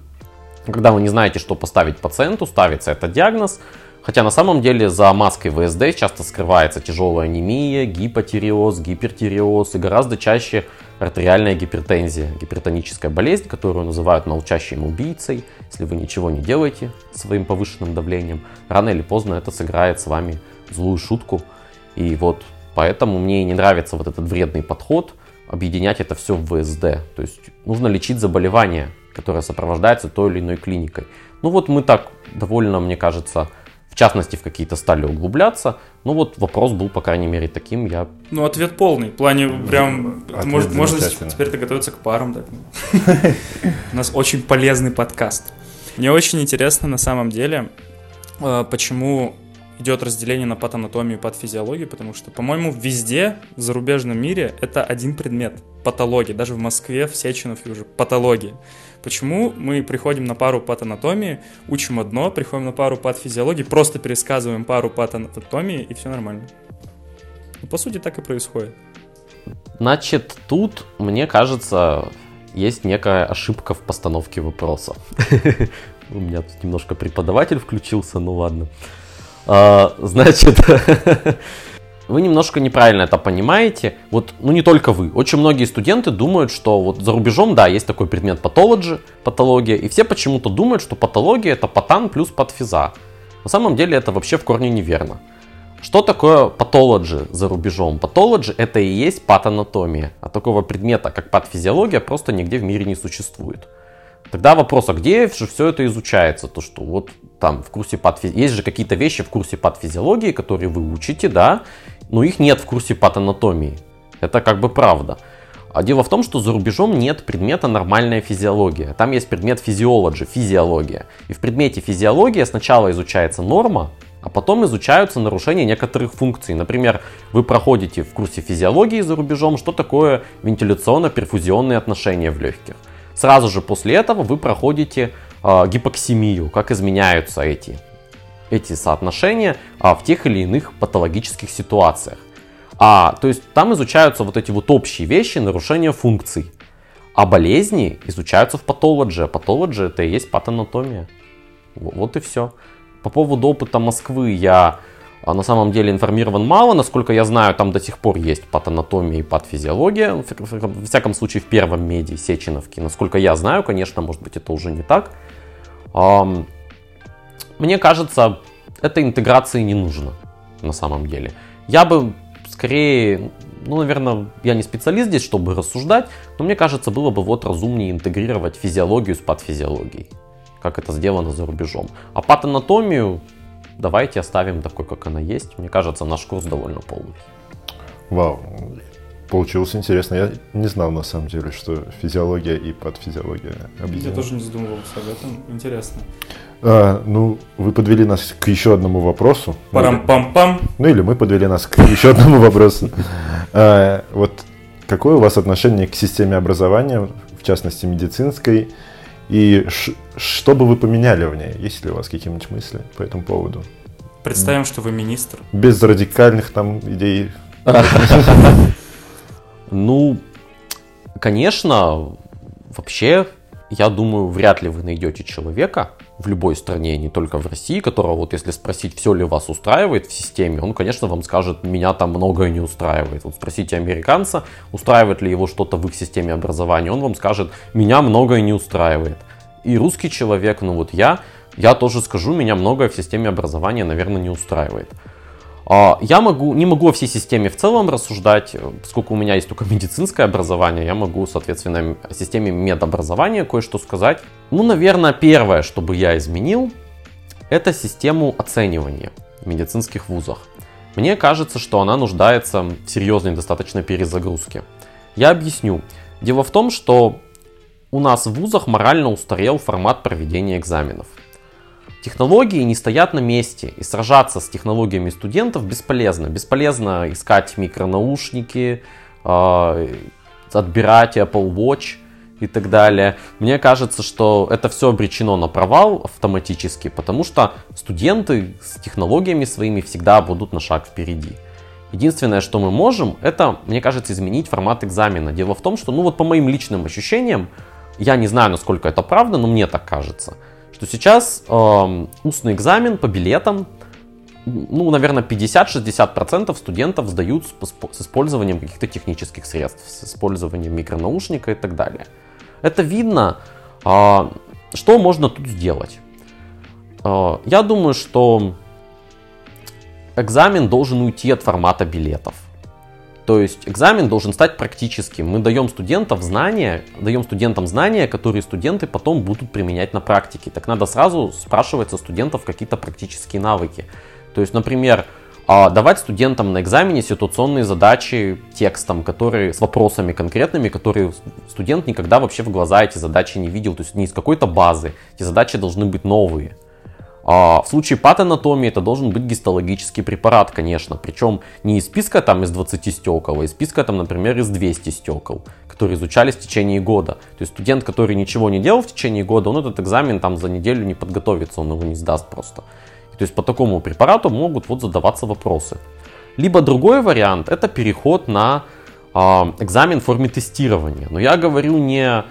Когда вы не знаете, что поставить пациенту, ставится этот диагноз. Хотя на самом деле за маской ВСД часто скрывается тяжелая анемия, гипотиреоз, гипертиреоз и гораздо чаще артериальная гипертензия, гипертоническая болезнь, которую называют молчащим убийцей. Если вы ничего не делаете своим повышенным давлением, рано или поздно это сыграет с вами злую шутку. И вот поэтому мне не нравится вот этот вредный подход, объединять это все в ВСД. То есть нужно лечить заболевание, которое сопровождается той или иной клиникой. Ну вот мы так довольно, мне кажется, в частности, в какие-то стали углубляться. Ну вот вопрос был, по крайней мере, таким. Я... Ну, ответ полный. В плане прям... Ответ можно теперь готовиться к парам. Так. У нас очень полезный подкаст. Мне очень интересно на самом деле, э, почему идет разделение на патанатомию и патофизиологию, потому что, по-моему, везде в зарубежном мире это один предмет – патология. Даже в Москве, в Сеченове уже патология. Почему мы приходим на пару патанатомии, учим одно, приходим на пару патофизиологии, просто пересказываем пару патанатомии, и все нормально. Ну, по сути, так и происходит. Значит, тут, мне кажется, есть некая ошибка в постановке вопроса. У меня тут немножко преподаватель включился, ну ладно. А, значит, вы немножко неправильно это понимаете. Вот, ну не только вы. Очень многие студенты думают, что вот за рубежом, да, есть такой предмет патологи, патология, и все почему-то думают, что патология это патан плюс патфиза. На самом деле это вообще в корне неверно. Что такое патологи за рубежом? Патологи это и есть патанатомия, а такого предмета, как патфизиология, просто нигде в мире не существует. Тогда вопрос, а где же все это изучается? То, что вот там в курсе патфизи... Есть же какие-то вещи в курсе патфизиологии, которые вы учите, да, но их нет в курсе патанатомии. Это как бы правда. А дело в том, что за рубежом нет предмета нормальная физиология. Там есть предмет физиологи, физиология. И в предмете физиология сначала изучается норма, а потом изучаются нарушения некоторых функций. Например, вы проходите в курсе физиологии за рубежом, что такое вентиляционно-перфузионные отношения в легких. Сразу же после этого вы проходите э, гипоксимию, как изменяются эти, эти соотношения э, в тех или иных патологических ситуациях. А, то есть там изучаются вот эти вот общие вещи, нарушения функций. А болезни изучаются в патологии. Патология это и есть патанатомия. Вот и все. По поводу опыта Москвы я а, на самом деле информирован мало. Насколько я знаю, там до сих пор есть патанатомия и патфизиология. В всяком случае, в первом меди Сеченовке. Насколько я знаю, конечно, может быть, это уже не так. Мне кажется, этой интеграции не нужно на самом деле. Я бы скорее, ну, наверное, я не специалист здесь, чтобы рассуждать, но мне кажется, было бы вот разумнее интегрировать физиологию с патфизиологией как это сделано за рубежом. А патанатомию давайте оставим такой, как она есть. Мне кажется, наш курс довольно полный. Вау, получилось интересно. Я не знал на самом деле, что физиология и подфизиология объединены. Я тоже не задумывался об этом. Интересно. А, ну, вы подвели нас к еще одному вопросу. Парам-пам-пам. Ну или мы подвели нас к еще одному вопросу. А, вот какое у вас отношение к системе образования, в частности медицинской, и что бы вы поменяли в ней? Есть ли у вас какие-нибудь мысли по этому поводу? Представим, что вы министр. Без радикальных там идей. Ну, конечно, вообще, я думаю, вряд ли вы найдете человека в любой стране, не только в России, которого вот если спросить, все ли вас устраивает в системе, он, конечно, вам скажет, меня там многое не устраивает. Вот спросите американца, устраивает ли его что-то в их системе образования, он вам скажет, меня многое не устраивает. И русский человек, ну вот я, я тоже скажу, меня многое в системе образования, наверное, не устраивает. А, я могу, не могу о всей системе в целом рассуждать, поскольку у меня есть только медицинское образование, я могу, соответственно, о системе медобразования кое-что сказать. Ну, наверное, первое, что бы я изменил, это систему оценивания в медицинских вузах. Мне кажется, что она нуждается в серьезной достаточно перезагрузке. Я объясню. Дело в том, что у нас в вузах морально устарел формат проведения экзаменов. Технологии не стоят на месте, и сражаться с технологиями студентов бесполезно. Бесполезно искать микронаушники, э, отбирать Apple Watch и так далее. Мне кажется, что это все обречено на провал автоматически, потому что студенты с технологиями своими всегда будут на шаг впереди. Единственное, что мы можем, это, мне кажется, изменить формат экзамена. Дело в том, что, ну вот по моим личным ощущениям, я не знаю, насколько это правда, но мне так кажется, что сейчас э, устный экзамен по билетам, ну, наверное, 50-60% студентов сдают с, с использованием каких-то технических средств, с использованием микронаушника и так далее. Это видно. Э, что можно тут сделать? Э, я думаю, что экзамен должен уйти от формата билетов. То есть экзамен должен стать практическим. Мы даем студентам знания, даем студентам знания, которые студенты потом будут применять на практике. Так надо сразу спрашивать со студентов какие-то практические навыки. То есть, например, а, давать студентам на экзамене ситуационные задачи текстом, которые с вопросами конкретными, которые студент никогда вообще в глаза эти задачи не видел, то есть не из какой-то базы. Эти задачи должны быть новые. А в случае патанатомии это должен быть гистологический препарат, конечно. Причем не из списка там из 20 стекол, а из списка там, например, из 200 стекол, которые изучались в течение года. То есть студент, который ничего не делал в течение года, он этот экзамен там за неделю не подготовится, он его не сдаст просто. То есть по такому препарату могут вот задаваться вопросы. Либо другой вариант это переход на э, экзамен в форме тестирования. Но я говорю не о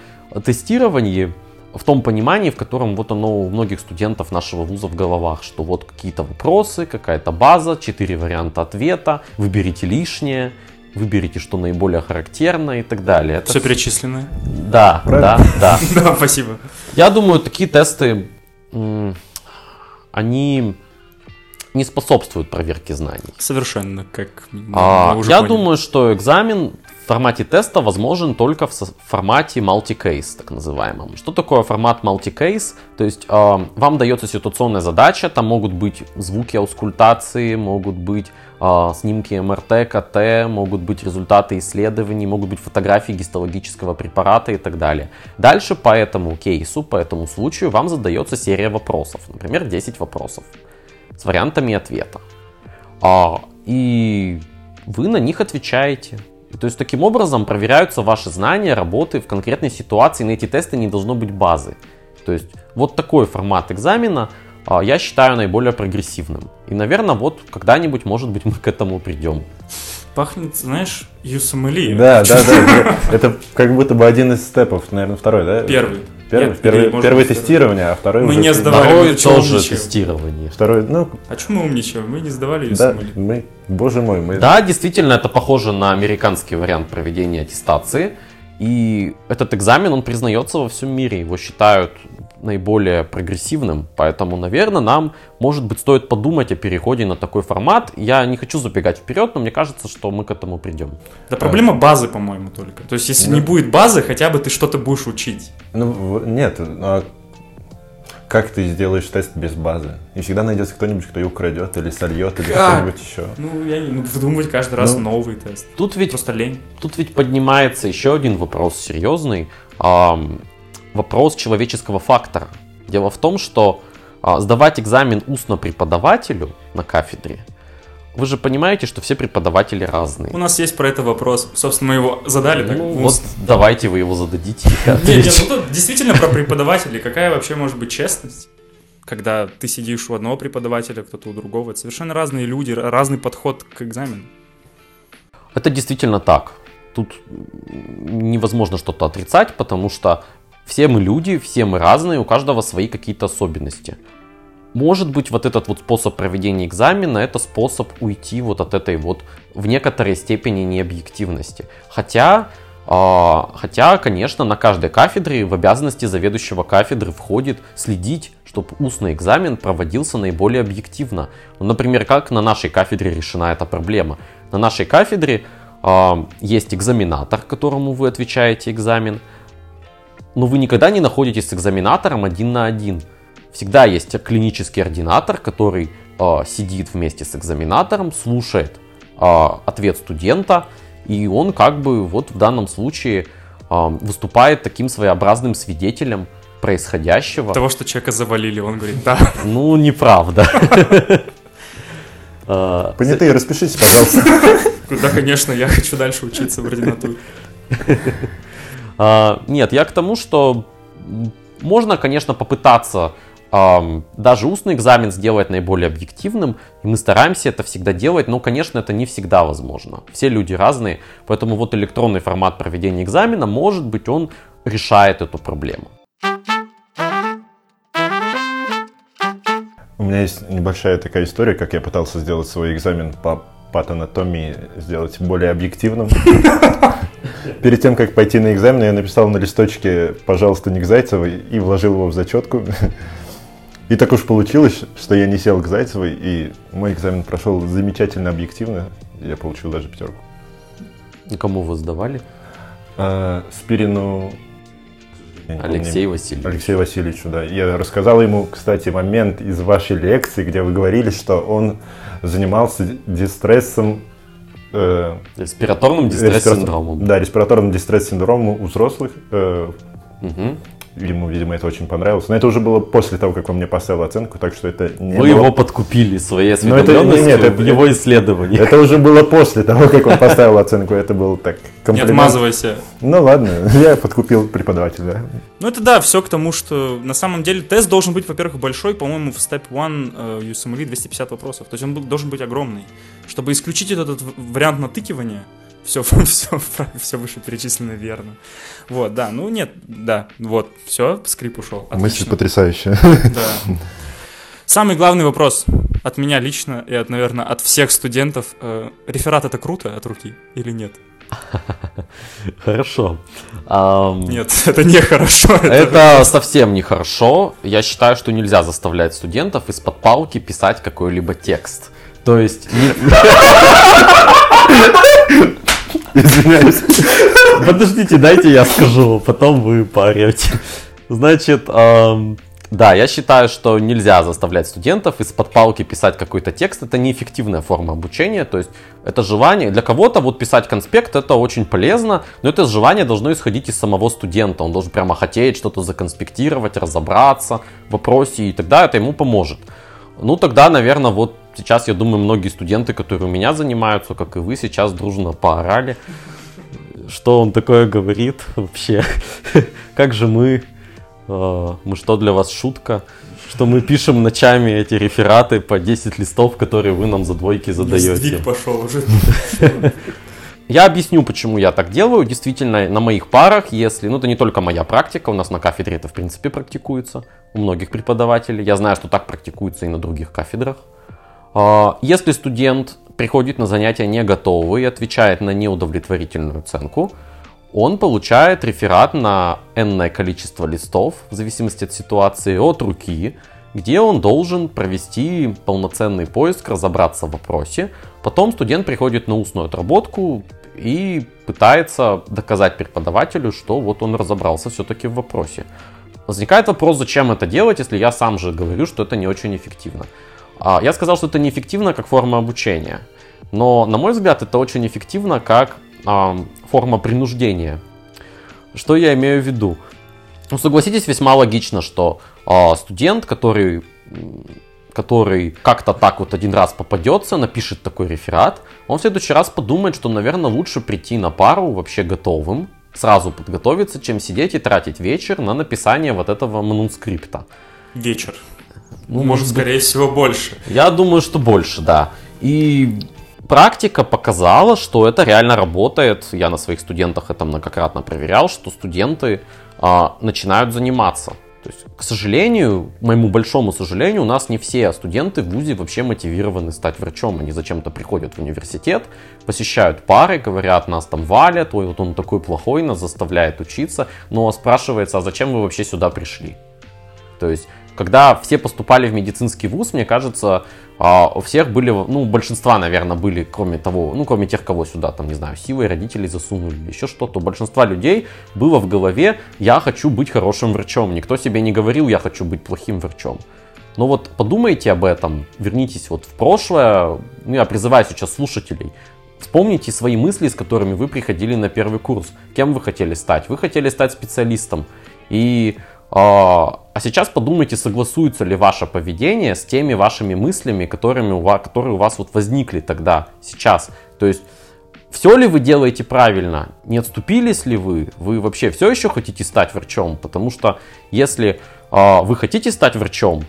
тестировании в том понимании, в котором вот оно у многих студентов нашего вуза в головах, что вот какие-то вопросы, какая-то база, четыре варианта ответа, выберите лишнее, выберите, что наиболее характерно и так далее. Это все перечисленное? Да, Правильно? да, да. Да, спасибо. Я думаю, такие тесты, они не способствуют проверке знаний. Совершенно, как а, Я поняли. думаю, что экзамен формате теста возможен только в формате multi-case, так называемом. Что такое формат multi-case? То есть э, вам дается ситуационная задача, там могут быть звуки аускультации, могут быть э, снимки МРТ, КТ, могут быть результаты исследований, могут быть фотографии гистологического препарата и так далее. Дальше по этому кейсу, по этому случаю вам задается серия вопросов, например, 10 вопросов. с вариантами ответа. А, и вы на них отвечаете. То есть таким образом проверяются ваши знания, работы в конкретной ситуации. На эти тесты не должно быть базы. То есть вот такой формат экзамена а, я считаю наиболее прогрессивным. И, наверное, вот когда-нибудь, может быть, мы к этому придем. Пахнет, знаешь, USMLE. Да, да, да. Это как будто бы один из степов, наверное, второй, да? Первый. Первый, Нет, первый, первое быть, тестирование, а второй Мы уже... не сдавали. Второе мы тоже умничаем? тестирование. Второй, ну, А чем мы умничаем? Мы не сдавали да, USMLE. мы, боже мой, мы... Да, действительно, это похоже на американский вариант проведения аттестации. И этот экзамен, он признается во всем мире. Его считают наиболее прогрессивным. Поэтому, наверное, нам, может быть, стоит подумать о переходе на такой формат. Я не хочу забегать вперед, но мне кажется, что мы к этому придем. Да проблема базы, по-моему, только. То есть, если Да. не будет базы, хотя бы ты что-то будешь учить. Ну, нет, а как ты сделаешь тест без базы? И всегда найдется кто-нибудь, кто ее украдет, или сольет, или Как? что-нибудь еще. Ну, я не... Ну, выдумывать каждый раз Ну. новый тест. Тут ведь Просто лень. Тут ведь поднимается еще один вопрос серьезный. Вопрос человеческого фактора. Дело в том, что а, сдавать экзамен устно преподавателю на кафедре, вы же понимаете, что все преподаватели разные. У нас есть про это вопрос. Собственно, мы его задали так. Ну, вот давайте вы его зададите. я Не, не, отвечу. ну тут действительно про преподавателей. Какая вообще может быть честность? Когда ты сидишь у одного преподавателя, кто-то у другого. Это совершенно разные люди, ра- разный подход к экзамену. Это действительно так. Тут невозможно что-то отрицать, потому что все мы люди, все мы разные, у каждого свои какие-то особенности. Может быть, вот этот вот способ проведения экзамена, это способ уйти вот от этой вот в некоторой степени необъективности. Хотя, а, хотя, конечно, на каждой кафедре в обязанности заведующего кафедры входит следить, чтобы устный экзамен проводился наиболее объективно. Ну, например, как на нашей кафедре решена эта проблема? На нашей кафедре а, есть экзаменатор, которому вы отвечаете экзамен, но вы никогда не находитесь с экзаменатором один на один. Всегда есть клинический ординатор, который а, сидит вместе с экзаменатором, слушает а, ответ студента, и он как бы вот в данном случае а, выступает таким своеобразным свидетелем происходящего. Того, что человека завалили, он говорит, да. Ну, неправда. Понятые, распишитесь, пожалуйста. Да, конечно, я хочу дальше учиться в ординатуре. А, Нет, я к тому, что можно, конечно, попытаться даже устный экзамен сделать наиболее объективным, и мы стараемся это всегда делать, но, конечно, это не всегда возможно. Все люди разные, поэтому вот электронный формат проведения экзамена, может быть, он решает эту проблему. У меня есть небольшая такая история, как я пытался сделать свой экзамен по патанатомии, сделать более объективным. Перед тем, как пойти на экзамен, я написал на листочке «пожалуйста, не к Зайцевой» и вложил его в зачетку. И так уж получилось, что я не сел к Зайцевой, и мой экзамен прошел замечательно объективно. Я получил даже пятерку. Кому вы сдавали? А, Спирину... Алексей Васильевич. Алексею Васильевичу, да. Я рассказал ему, кстати, момент из вашей лекции, где вы говорили, что он занимался дистрессом... э, Респираторным респиратор- дистресс-синдромом. Да, респираторным дистресс-синдромом у взрослых. Э, Мгм. Ему, видимо, это очень понравилось. Но это уже было после того, как он мне поставил оценку, так что это не Вы было- его подкупили своей Ну, это- осведомленностью нет, в это- его исследовании. Это уже было после того, как он поставил оценку. Это был так Не комплимент. отмазывайся. Ну ладно, я подкупил преподавателя. Ну, это да, все к тому, что на самом деле тест должен быть, во-первых, большой, по-моему, в Step 1 э, USMLE 250 вопросов. То есть он должен быть огромный. Чтобы исключить этот в- вариант натыкивания, все, все, все вышеперечислено верно. Вот, да, ну нет, да, вот, все, скрип ушел. Мысль Отлично. потрясающая. Да. Самый главный вопрос от меня лично и, от, наверное, от всех студентов. э, реферат это круто от руки или нет? Хорошо. Нет, это нехорошо. Это совсем нехорошо. Я считаю, что нельзя заставлять студентов из-под палки писать какой-либо текст. То есть... Извиняюсь. Подождите, дайте я скажу, потом вы поорете. Значит, ам, да, я считаю, что нельзя заставлять студентов из-под палки писать какой-то текст. Это неэффективная форма обучения. То есть это желание. Для кого-то вот писать конспект это очень полезно, но это желание должно исходить из самого студента. Он должен прямо хотеть что-то законспектировать, разобраться в вопросе, и тогда это ему поможет. Ну, тогда, наверное, вот сейчас, я думаю, многие студенты, которые у меня занимаются, как и вы, сейчас дружно поорали. Что он такое говорит вообще? Как же мы? э, Мы что, для вас шутка? Что мы пишем ночами эти рефераты по 10 листов, которые вы нам за двойки задаете. Сдвиг пошел уже. Я объясню, почему я так делаю. Действительно, на моих парах, если... Ну, это не только моя практика, у нас на кафедре это, в принципе, практикуется. У многих преподавателей. Я знаю, что так практикуется и на других кафедрах. А, Если студент приходит на занятия не готовый и отвечает на неудовлетворительную оценку, он получает реферат на энное количество листов, в зависимости от ситуации, от руки, где он должен провести полноценный поиск, разобраться в вопросе. Потом студент приходит на устную отработку и пытается доказать преподавателю, что вот он разобрался все-таки в вопросе. Возникает вопрос, зачем это делать, если я сам же говорю, что это не очень эффективно. А, Я сказал, что это неэффективно как форма обучения. Но, на мой взгляд, это очень эффективно как форма принуждения. Что я имею в виду? Ну, согласитесь, весьма логично, что а, студент, который, который как-то так вот один раз попадется, напишет такой реферат, он в следующий раз подумает, что, наверное, лучше прийти на пару вообще готовым, сразу подготовиться, чем сидеть и тратить вечер на написание вот этого манускрипта. Вечер. Ну, может быть, скорее всего, больше. я думаю, что больше, да. И практика показала, что это реально работает. Я на своих студентах это многократно проверял, что студенты а, начинают заниматься. То есть, к сожалению, моему большому сожалению, у нас не все студенты в ВУЗе вообще мотивированы стать врачом. Они зачем-то приходят в университет, посещают пары, говорят, нас там валят, ой, вот он такой плохой, нас заставляет учиться. Но спрашивается, а зачем вы вообще сюда пришли? То есть, когда все поступали в медицинский вуз, мне кажется, а, у всех были, ну, большинства, наверное, были, кроме того, ну, кроме тех, кого сюда, там, не знаю, силой родителей засунули или еще что-то, у большинства людей было в голове, я хочу быть хорошим врачом. Никто себе не говорил, я хочу быть плохим врачом. Но вот подумайте об этом, вернитесь вот в прошлое, ну, я призываю сейчас слушателей, Вспомните свои мысли, с которыми вы приходили на первый курс. Кем вы хотели стать? Вы хотели стать специалистом. И а а сейчас подумайте, согласуется ли ваше поведение с теми вашими мыслями, которыми у вас, которые у вас вот возникли тогда, сейчас. То есть, все ли вы делаете правильно? Не отступились ли вы? Вы вообще все еще хотите стать врачом? Потому что если а, вы хотите стать врачом,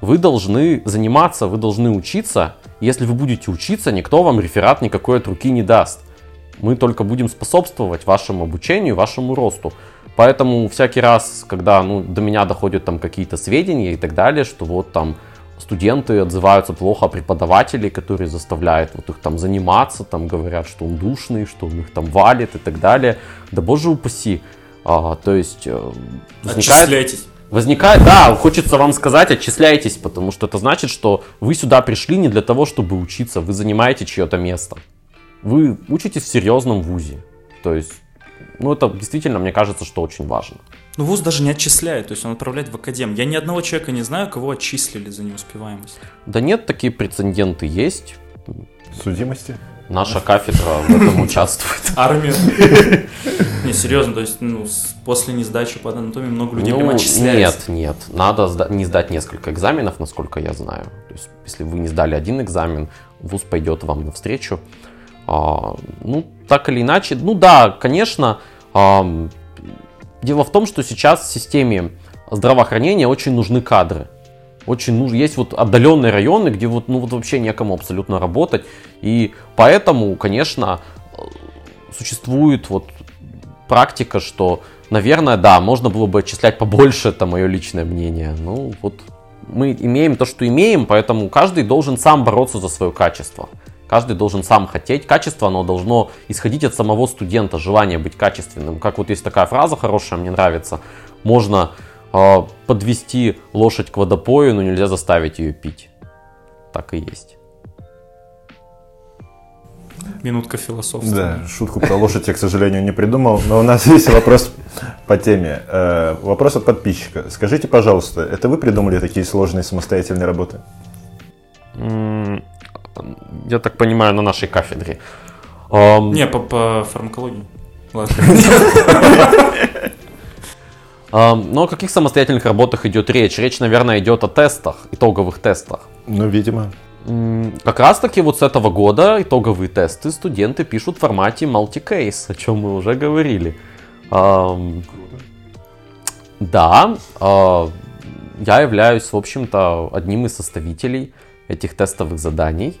вы должны заниматься, вы должны учиться. Если вы будете учиться, никто вам реферат никакой от руки не даст. Мы только будем способствовать вашему обучению, вашему росту. Поэтому всякий раз, когда ну, до меня доходят там какие-то сведения и так далее, что вот там студенты отзываются плохо о преподавателе, который заставляет вот их там заниматься, там говорят, что он душный, что он их там валит и так далее. Да боже упаси. А, то есть э, возникает... Отчисляйтесь. Возникает, да, хочется вам сказать, отчисляйтесь, потому что это значит, что вы сюда пришли не для того, чтобы учиться, вы занимаете чье-то место. Вы учитесь в серьезном вузе. То есть, ну это действительно, мне кажется, что очень важно. Ну, ВУЗ даже не отчисляет, то есть он отправляет в академ. Я ни одного человека не знаю, кого отчислили за неуспеваемость. Да нет, такие прецеденты есть. Судимости? Наша кафедра в этом участвует. Армия. Не, серьезно, то есть ну, после несдачи по анатомии много людей прям Ну, отчисляется. нет, нет. Надо сда- не сдать несколько экзаменов, насколько я знаю. То есть, если вы не сдали один экзамен, вуз пойдет вам навстречу. Ну, так или иначе, ну да, конечно. ам, дело в том, что сейчас в системе здравоохранения очень нужны кадры. Очень нужно. Есть вот отдаленные районы, где вот, ну, вот вообще некому абсолютно работать. И поэтому, конечно, существует вот практика, что, наверное, да, можно было бы отчислять побольше, это мое личное мнение. Ну, вот мы имеем то, что имеем, поэтому каждый должен сам бороться за свое качество. Каждый должен сам хотеть. Качество, оно должно исходить от самого студента, желание быть качественным. Как вот есть такая фраза хорошая, мне нравится. Можно э, подвести лошадь к водопою, но нельзя заставить ее пить. Так и есть. Минутка философства. Да, шутку про лошадь я, к сожалению, не придумал, но у нас есть вопрос по теме. Э, Вопрос от подписчика. Скажите, пожалуйста, это вы придумали такие сложные самостоятельные работы? Я так понимаю, на нашей кафедре. Ам, Не, по, по фармакологии. Но о каких самостоятельных работах идет речь? Речь, наверное, идет о тестах, итоговых тестах. Ну, видимо. Как раз таки вот с этого года итоговые тесты студенты пишут в формате multi-case, о чем мы уже говорили. Да, а, я являюсь, в общем-то, одним из составителей этих тестовых заданий.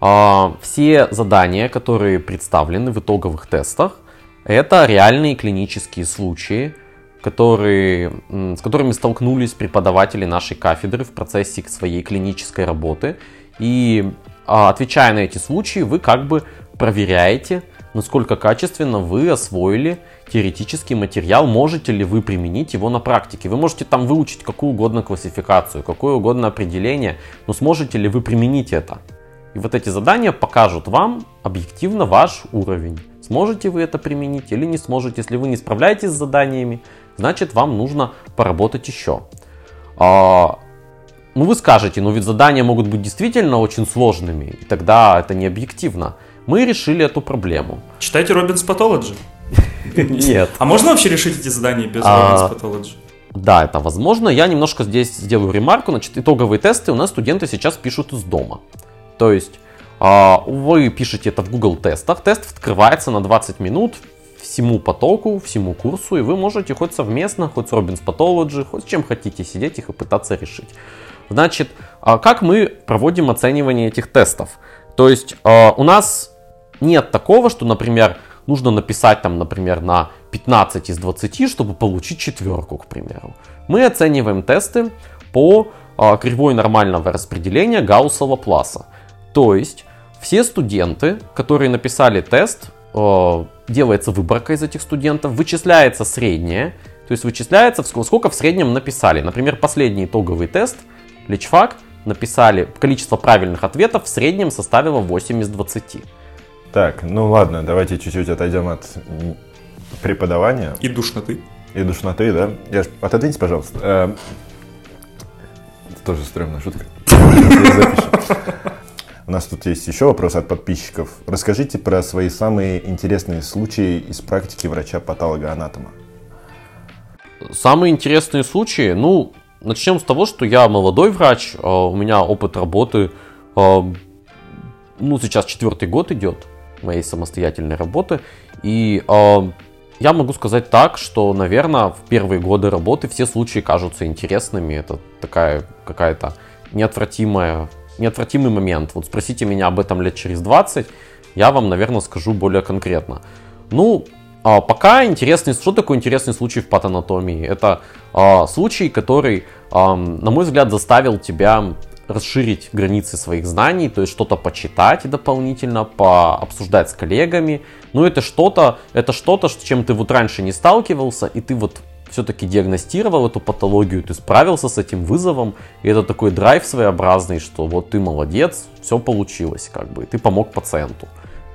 А, Все задания, которые представлены в итоговых тестах, это реальные клинические случаи, которые, с которыми столкнулись преподаватели нашей кафедры в процессе своей клинической работы. И а, отвечая на эти случаи, вы как бы проверяете, насколько качественно вы освоили теоретический материал, можете ли вы применить его на практике. Вы можете там выучить какую угодно классификацию, какое угодно определение, но сможете ли вы применить это. И вот эти задания покажут вам объективно ваш уровень. Сможете вы это применить или не сможете. Если вы не справляетесь с заданиями, значит вам нужно поработать еще. А, ну вы скажете, ну ведь задания могут быть действительно очень сложными, и тогда это не объективно. Мы решили эту проблему. Читайте Робинс Патологи. Нет. А можно вообще решить эти задания без А, Робинс Патологи? Да, это возможно. Я немножко здесь сделаю ремарку. Значит, итоговые тесты у нас студенты сейчас пишут из дома. То есть а, вы пишете это в Google тестах. Тест открывается на 20 минут всему потоку, всему курсу, и вы можете хоть совместно, хоть с Робинс Pathology, хоть с чем хотите сидеть их и пытаться решить. Значит, а как мы проводим оценивание этих тестов? То есть а, у нас нет такого, что, например, нужно написать там, например, на 15 из 20, чтобы получить четверку, к примеру. Мы оцениваем тесты по кривой нормального распределения Гаусса-Лапласа. То есть все студенты, которые написали тест, э, делается выборка из этих студентов, вычисляется среднее, то есть вычисляется ск- сколько в среднем написали. Например, последний итоговый тест Личфак написали, количество правильных ответов в среднем составило 8 из 20. Так, ну ладно, давайте чуть-чуть отойдем от преподавания И душноты. и душноты, да? Я ж- Отодвиньте, пожалуйста. Э, Тоже стрёмная шутка. У нас тут есть еще вопрос от подписчиков. Расскажите про свои самые интересные случаи из практики врача-патолога-анатома. Самые интересные случаи, ну, начнем с того, что я молодой врач, э, у меня опыт работы, э, ну, сейчас четвертый год идет моей самостоятельной работы, и э, я могу сказать так, что, наверное, в первые годы работы все случаи кажутся интересными, это такая какая-то неотвратимая, неотвратимый момент. Вот спросите меня об этом лет через 20, я вам, наверное, скажу более конкретно. Ну, а, пока интересный, что такое интересный случай в патанатомии? Это а, случай, который, ам, на мой взгляд, заставил тебя расширить границы своих знаний, то есть что-то почитать дополнительно, пообсуждать с коллегами. Ну, это что-то, это что-то, с чем ты вот раньше не сталкивался, и ты вот все-таки диагностировал эту патологию, ты справился с этим вызовом, и это такой драйв своеобразный, что вот ты молодец, все получилось, как бы, и ты помог пациенту.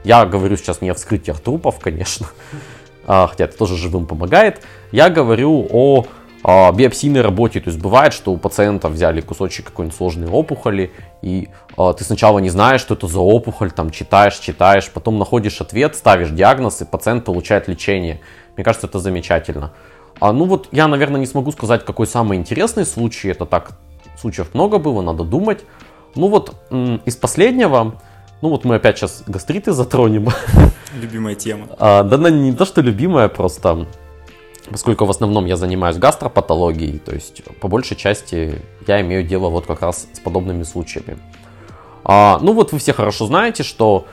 Я говорю сейчас не о вскрытиях трупов, конечно, а, хотя это тоже живым помогает. Я говорю о, а, биопсийной работе, то есть бывает, что у пациента взяли кусочек какой-нибудь сложной опухоли, и а, ты сначала не знаешь, что это за опухоль, там читаешь, читаешь, потом находишь ответ, ставишь диагноз, и пациент получает лечение. Мне кажется, это замечательно. А, ну вот я, наверное, не смогу сказать, какой самый интересный случай. Это так, случаев много было, надо думать. Ну вот из последнего, ну вот мы опять сейчас гастриты затронем. Любимая тема. А, да она не то, что любимая, просто поскольку в основном я занимаюсь гастропатологией, то есть по большей части я имею дело вот как раз с подобными случаями. А, ну вот вы все хорошо знаете, что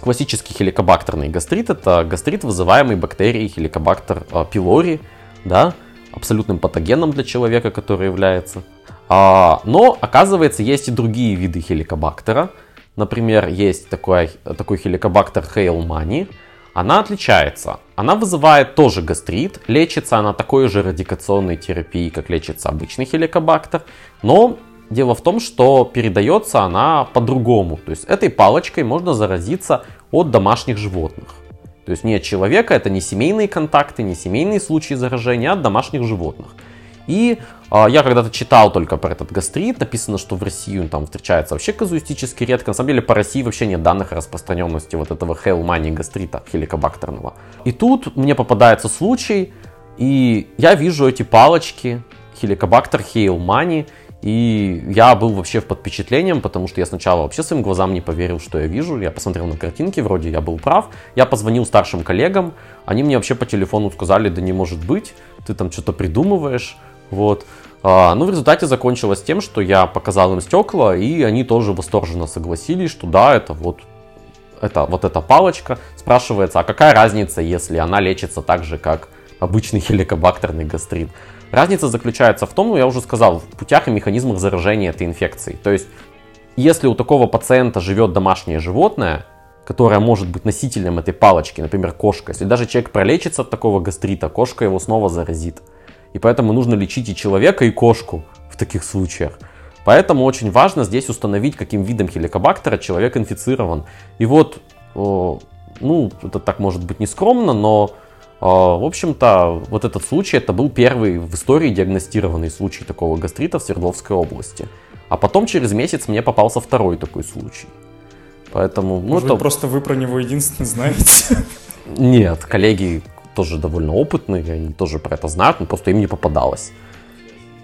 классический хеликобактерный гастрит это гастрит, вызываемый бактерией хеликобактер а, пилори, да, абсолютным патогеном для человека, который является. А, но оказывается есть и другие виды хеликобактера. Например, есть такой, такой хеликобактер Хейлмани. Она отличается. Она вызывает тоже гастрит. Лечится она такой же радикационной терапией, как лечится обычный хеликобактер. Но дело в том, что передается она по-другому. То есть этой палочкой можно заразиться от домашних животных. То есть не от человека, это не семейные контакты, не семейные случаи заражения, а от домашних животных. И а, я когда-то читал только про этот гастрит, написано, что в России он там встречается вообще казуистически редко. На самом деле по России вообще нет данных о распространенности вот этого хейлмани гастрита хеликобактерного. И тут мне попадается случай, и я вижу эти палочки, хеликобактер хейлмани, И я был вообще под впечатлением, потому что я сначала вообще своим глазам не поверил, что я вижу. Я посмотрел на картинки, вроде я был прав. Я позвонил старшим коллегам, они мне вообще по телефону сказали, да не может быть, ты там что-то придумываешь. Вот. А, ну, в результате закончилось тем, что я показал им стекла, и они тоже восторженно согласились, что да, это вот это, вот эта палочка. Спрашивается, а какая разница, если она лечится так же, как обычный хеликобактерный гастрит? Разница заключается в том, ну я уже сказал, в путях и механизмах заражения этой инфекцией. То есть, если у такого пациента живет домашнее животное, которое может быть носителем этой палочки, например, кошка, если даже человек пролечится от такого гастрита, кошка его снова заразит. И поэтому нужно лечить и человека, и кошку в таких случаях. Поэтому очень важно здесь установить, каким видом хеликобактера человек инфицирован. И вот, ну, это так может быть не скромно, но в общем-то, вот этот случай, это был первый в истории диагностированный случай такого гастрита в Свердловской области. А потом через месяц мне попался второй такой случай. Поэтому, ну, Может, это... просто вы про него единственный знаете? Нет, коллеги тоже довольно опытные, они тоже про это знают, но просто им не попадалось.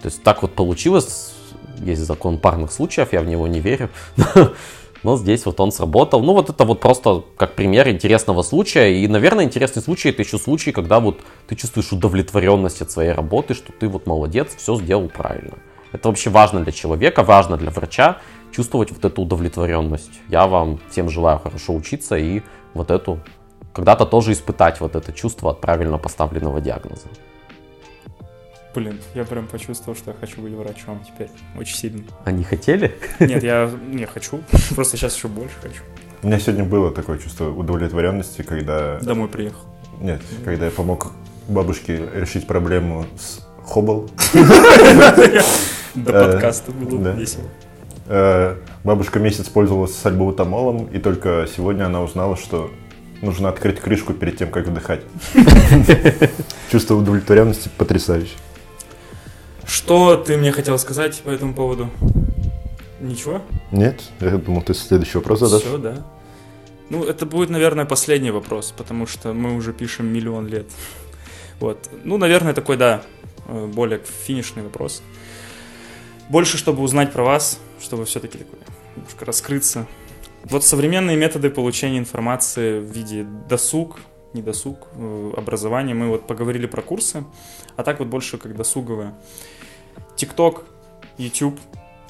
То есть так вот получилось, есть закон парных случаев, я в него не верю. но здесь вот он сработал. Ну, вот это вот просто как пример интересного случая. И, наверное, интересный случай это еще случай, когда вот ты чувствуешь удовлетворенность от своей работы, что ты вот молодец, все сделал правильно. Это вообще важно для человека, важно для врача чувствовать вот эту удовлетворенность. Я вам всем желаю хорошо учиться и вот эту когда-то тоже испытать вот это чувство от правильно поставленного диагноза. Блин, я прям почувствовал, что я хочу быть врачом теперь. Очень сильно. А не хотели? Нет, я не хочу. Просто сейчас еще больше хочу. У меня сегодня было такое чувство удовлетворенности, когда... Домой приехал. Нет, когда я помог бабушке решить проблему с Хоббл. До подкаста было весело. Э, бабушка месяц пользовалась сальбутамолом, и только сегодня она узнала, что нужно открыть крышку перед тем, как вдыхать. Чувство удовлетворенности потрясающе. Что ты мне хотел сказать по этому поводу? Ничего? Нет, я думал, ты следующий вопрос задашь. Все, да. Ну, это будет, наверное, последний вопрос, потому что мы уже пишем миллион лет. Вот. Ну, наверное, такой, да, э, более финишный вопрос. Больше, чтобы узнать про вас, чтобы все-таки такой немножко раскрыться. Вот современные методы получения информации в виде досуг, не досуг, э, образования. Мы вот поговорили про курсы, а так вот больше как досуговое. ТикТок, YouTube,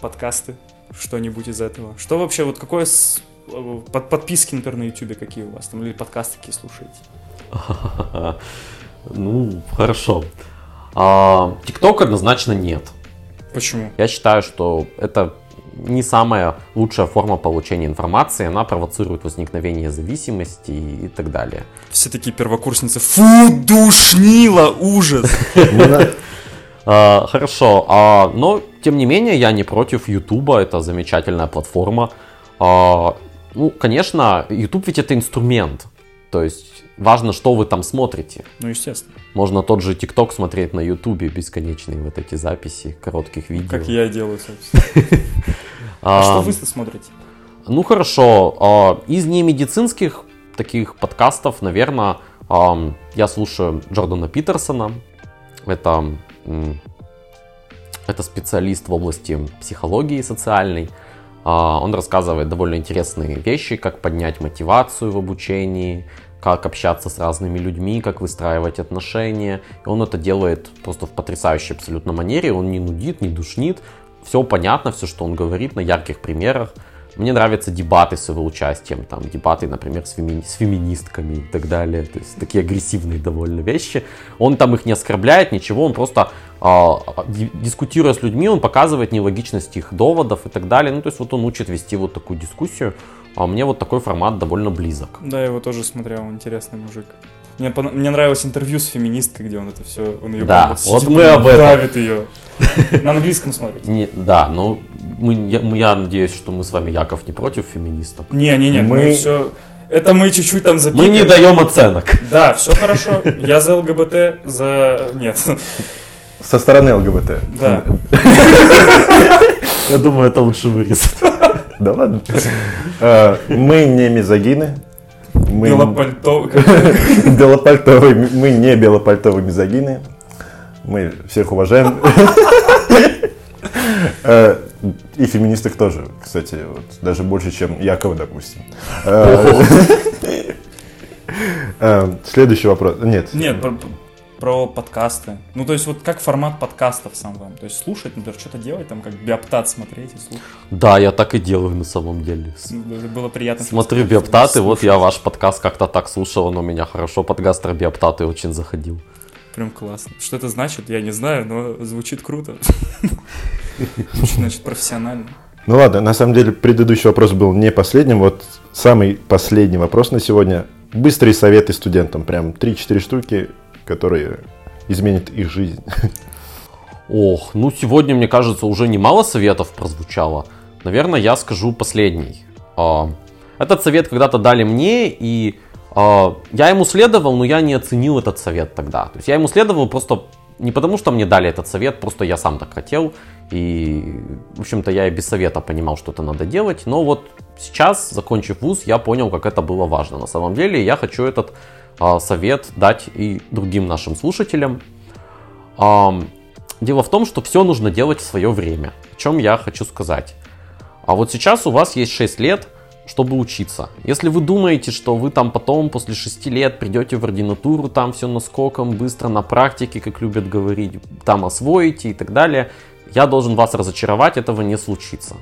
подкасты, что-нибудь из этого. Что вообще, вот какое с... Э, под, подписки, например, на YouTube какие у вас там, или подкасты какие слушаете? Ну, хорошо. А, ТикТок однозначно нет. Почему? Я считаю, что это не самая лучшая форма получения информации, она провоцирует возникновение зависимости и так далее. Все такие первокурсницы, фу, душнило, ужас. А, хорошо, а, но тем не менее я не против Ютуба, это замечательная платформа. А, ну, конечно, YouTube ведь это инструмент, то есть важно, что вы там смотрите. Ну, естественно. Можно тот же ТикТок смотреть на Ютубе, бесконечные вот эти записи коротких видео. Как я делаю, собственно. А что вы смотрите? Ну, хорошо. Из немедицинских таких подкастов, наверное, я слушаю Джордана Питерсона. Это это специалист в области психологии социальной. А, он рассказывает довольно интересные вещи, как поднять мотивацию в обучении, как общаться с разными людьми, как выстраивать отношения. И он это делает просто в потрясающей абсолютно манере. Он не нудит, не душнит. Все понятно, все, что он говорит на ярких примерах. Мне нравятся дебаты с его участием, там дебаты, например, с, феми... с феминистками и так далее, то есть такие агрессивные довольно вещи. Он там их не оскорбляет, ничего, он просто э, дискутируя с людьми, он показывает нелогичность их доводов и так далее. Ну, то есть вот он учит вести вот такую дискуссию. А мне вот такой формат довольно близок. Да, я его тоже смотрел, интересный мужик. Мне, мне нравилось интервью с феминисткой, где он это все, он ее да, вот мы об этом. давит ее. На английском смотрит. Не, да, ну мы, я, я надеюсь, что мы с вами, Яков, не против феминисток. Не, не, не, мы, мы все... Это мы чуть-чуть там запикали. Мы не даем оценок. Да, все хорошо. Я за ЛГБТ, за... Нет. Со стороны ЛГБТ. Да. Я думаю, это лучше вырезать. Да ладно. Э, мы не мизогины. Мы... Белопальтовые. Белопальтовые. Мы не белопальтовые мизогины. Мы всех уважаем. Э, И феминисток тоже, кстати, вот, даже больше, чем Якова, допустим. Э, э, Следующий вопрос. Нет. Нет, про, подкасты. Ну, то есть, вот как формат подкастов сам вам? То есть, слушать, например, что-то делать, там, как биоптат смотреть и слушать. Да, я так и делаю на самом деле. Ну, было приятно. Смотрю биоптаты, вот я ваш подкаст как-то так слушал, он у меня хорошо под гастробиоптаты очень заходил. Прям классно. Что это значит, я не знаю, но звучит круто. Значит, профессионально. Ну ладно, на самом деле предыдущий вопрос был не последним. Вот самый последний вопрос на сегодня. Быстрые советы студентам. Прям 3-4 штуки, которые изменят их жизнь. Ох, ну сегодня, мне кажется, уже немало советов прозвучало. Наверное, я скажу последний. А, Этот совет когда-то дали мне, и а, я ему следовал, но я не оценил этот совет тогда. То есть я ему следовал просто не потому, что мне дали этот совет, просто я сам так хотел. И, в общем-то, я и без совета понимал, что это надо делать. Но вот сейчас, закончив вуз, я понял, как это было важно. На самом деле, я хочу этот совет дать и другим нашим слушателям. Дело в том, что все нужно делать в свое время. О чем я хочу сказать. А вот сейчас у вас есть 6 лет, чтобы учиться. Если вы думаете, что вы там потом, после 6 лет, придете в ординатуру, там все наскоком, быстро на практике, как любят говорить, там освоите и так далее, я должен вас разочаровать, этого не случится.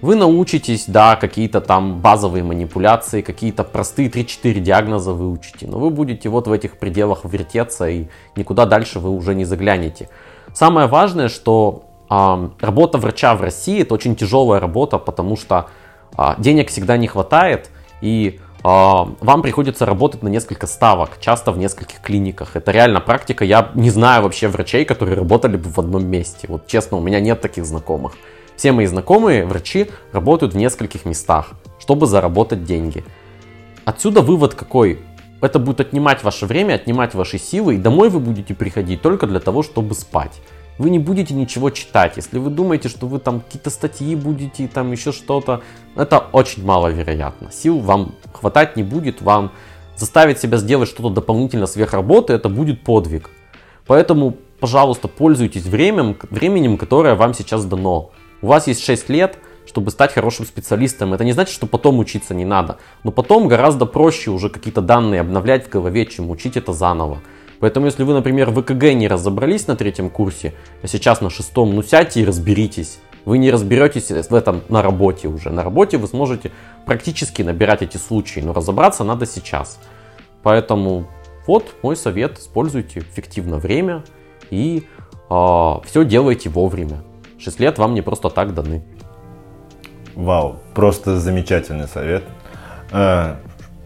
Вы научитесь, да, какие-то там базовые манипуляции, какие-то простые 3-4 диагноза выучите, но вы будете вот в этих пределах вертеться и никуда дальше вы уже не заглянете. Самое важное, что а, работа врача в России это очень тяжелая работа, потому что а, денег всегда не хватает и а, вам приходится работать на несколько ставок, часто в нескольких клиниках. Это реально практика. Я не знаю вообще врачей, которые работали бы в одном месте. Вот честно, у меня нет таких знакомых. Все мои знакомые врачи работают в нескольких местах, чтобы заработать деньги. Отсюда вывод какой? Это будет отнимать ваше время, отнимать ваши силы, и домой вы будете приходить только для того, чтобы спать. Вы не будете ничего читать. Если вы думаете, что вы там какие-то статьи будете, там еще что-то, это очень маловероятно. Сил вам хватать не будет, вам заставить себя сделать что-то дополнительно сверх работы, это будет подвиг. Поэтому, пожалуйста, пользуйтесь временем, временем, которое вам сейчас дано. У вас есть 6 лет, чтобы стать хорошим специалистом. Это не значит, что потом учиться не надо. Но потом гораздо проще уже какие-то данные обновлять в голове, чем учить это заново. Поэтому, если вы, например, в ЭКГ не разобрались на третьем курсе, а сейчас на шестом, ну сядьте и разберитесь. Вы не разберетесь в этом на работе уже. На работе вы сможете практически набирать эти случаи, но разобраться надо сейчас. Поэтому вот мой совет, используйте эффективно время и все делайте вовремя. 6 лет вам не просто так даны. Вау, просто замечательный совет. Э,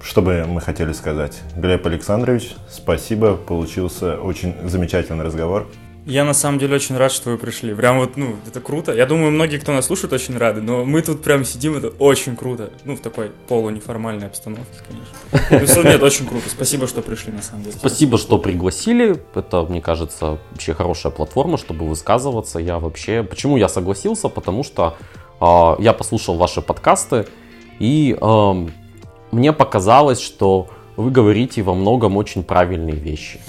Что бы мы хотели сказать? Глеб Александрович, спасибо, получился очень замечательный разговор. Я на самом деле очень рад, что вы пришли. Прям вот, ну, это круто. Я думаю, многие, кто нас слушает, очень рады. Но мы тут прям сидим, это очень круто. Ну, в такой полунеформальной обстановке, конечно. Ну, нет, очень круто. Спасибо, что пришли, на самом деле. Спасибо, что пригласили. Это, мне кажется, вообще хорошая платформа, чтобы высказываться. Я вообще... Почему я согласился? Потому что э, я послушал ваши подкасты, и э, мне показалось, что вы говорите во многом очень правильные вещи.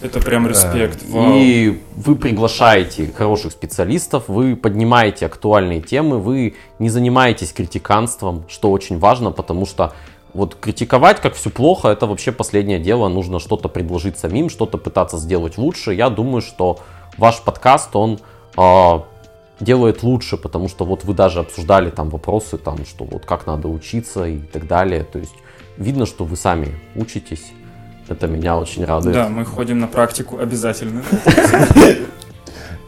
Это прям респект. Вау. И вы приглашаете хороших специалистов, вы поднимаете актуальные темы, вы не занимаетесь критиканством, что очень важно, потому что вот критиковать, как все плохо, это вообще последнее дело. Нужно что-то предложить самим, что-то пытаться сделать лучше. Я думаю, что ваш подкаст, он э, делает лучше, потому что вот вы даже обсуждали там вопросы, там, что вот как надо учиться и так далее. То есть видно, что вы сами учитесь. Это меня очень радует. Да, мы ходим на практику обязательно.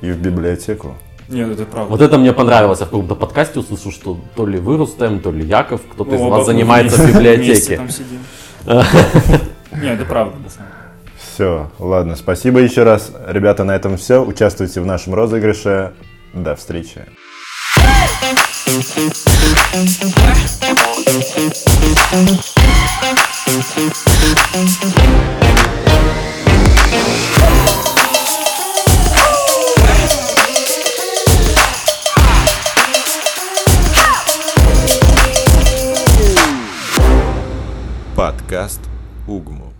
И в библиотеку. Нет, это правда. Вот это мне понравилось. Я в каком-то подкасте услышал, что то ли вы, Рустем, то ли Яков, кто-то из Оба вас занимается в библиотеке. Нет, это правда, на самом деле. Все, ладно, спасибо еще раз. Ребята, на этом все. Участвуйте в нашем розыгрыше. До встречи. Подкаст Угму.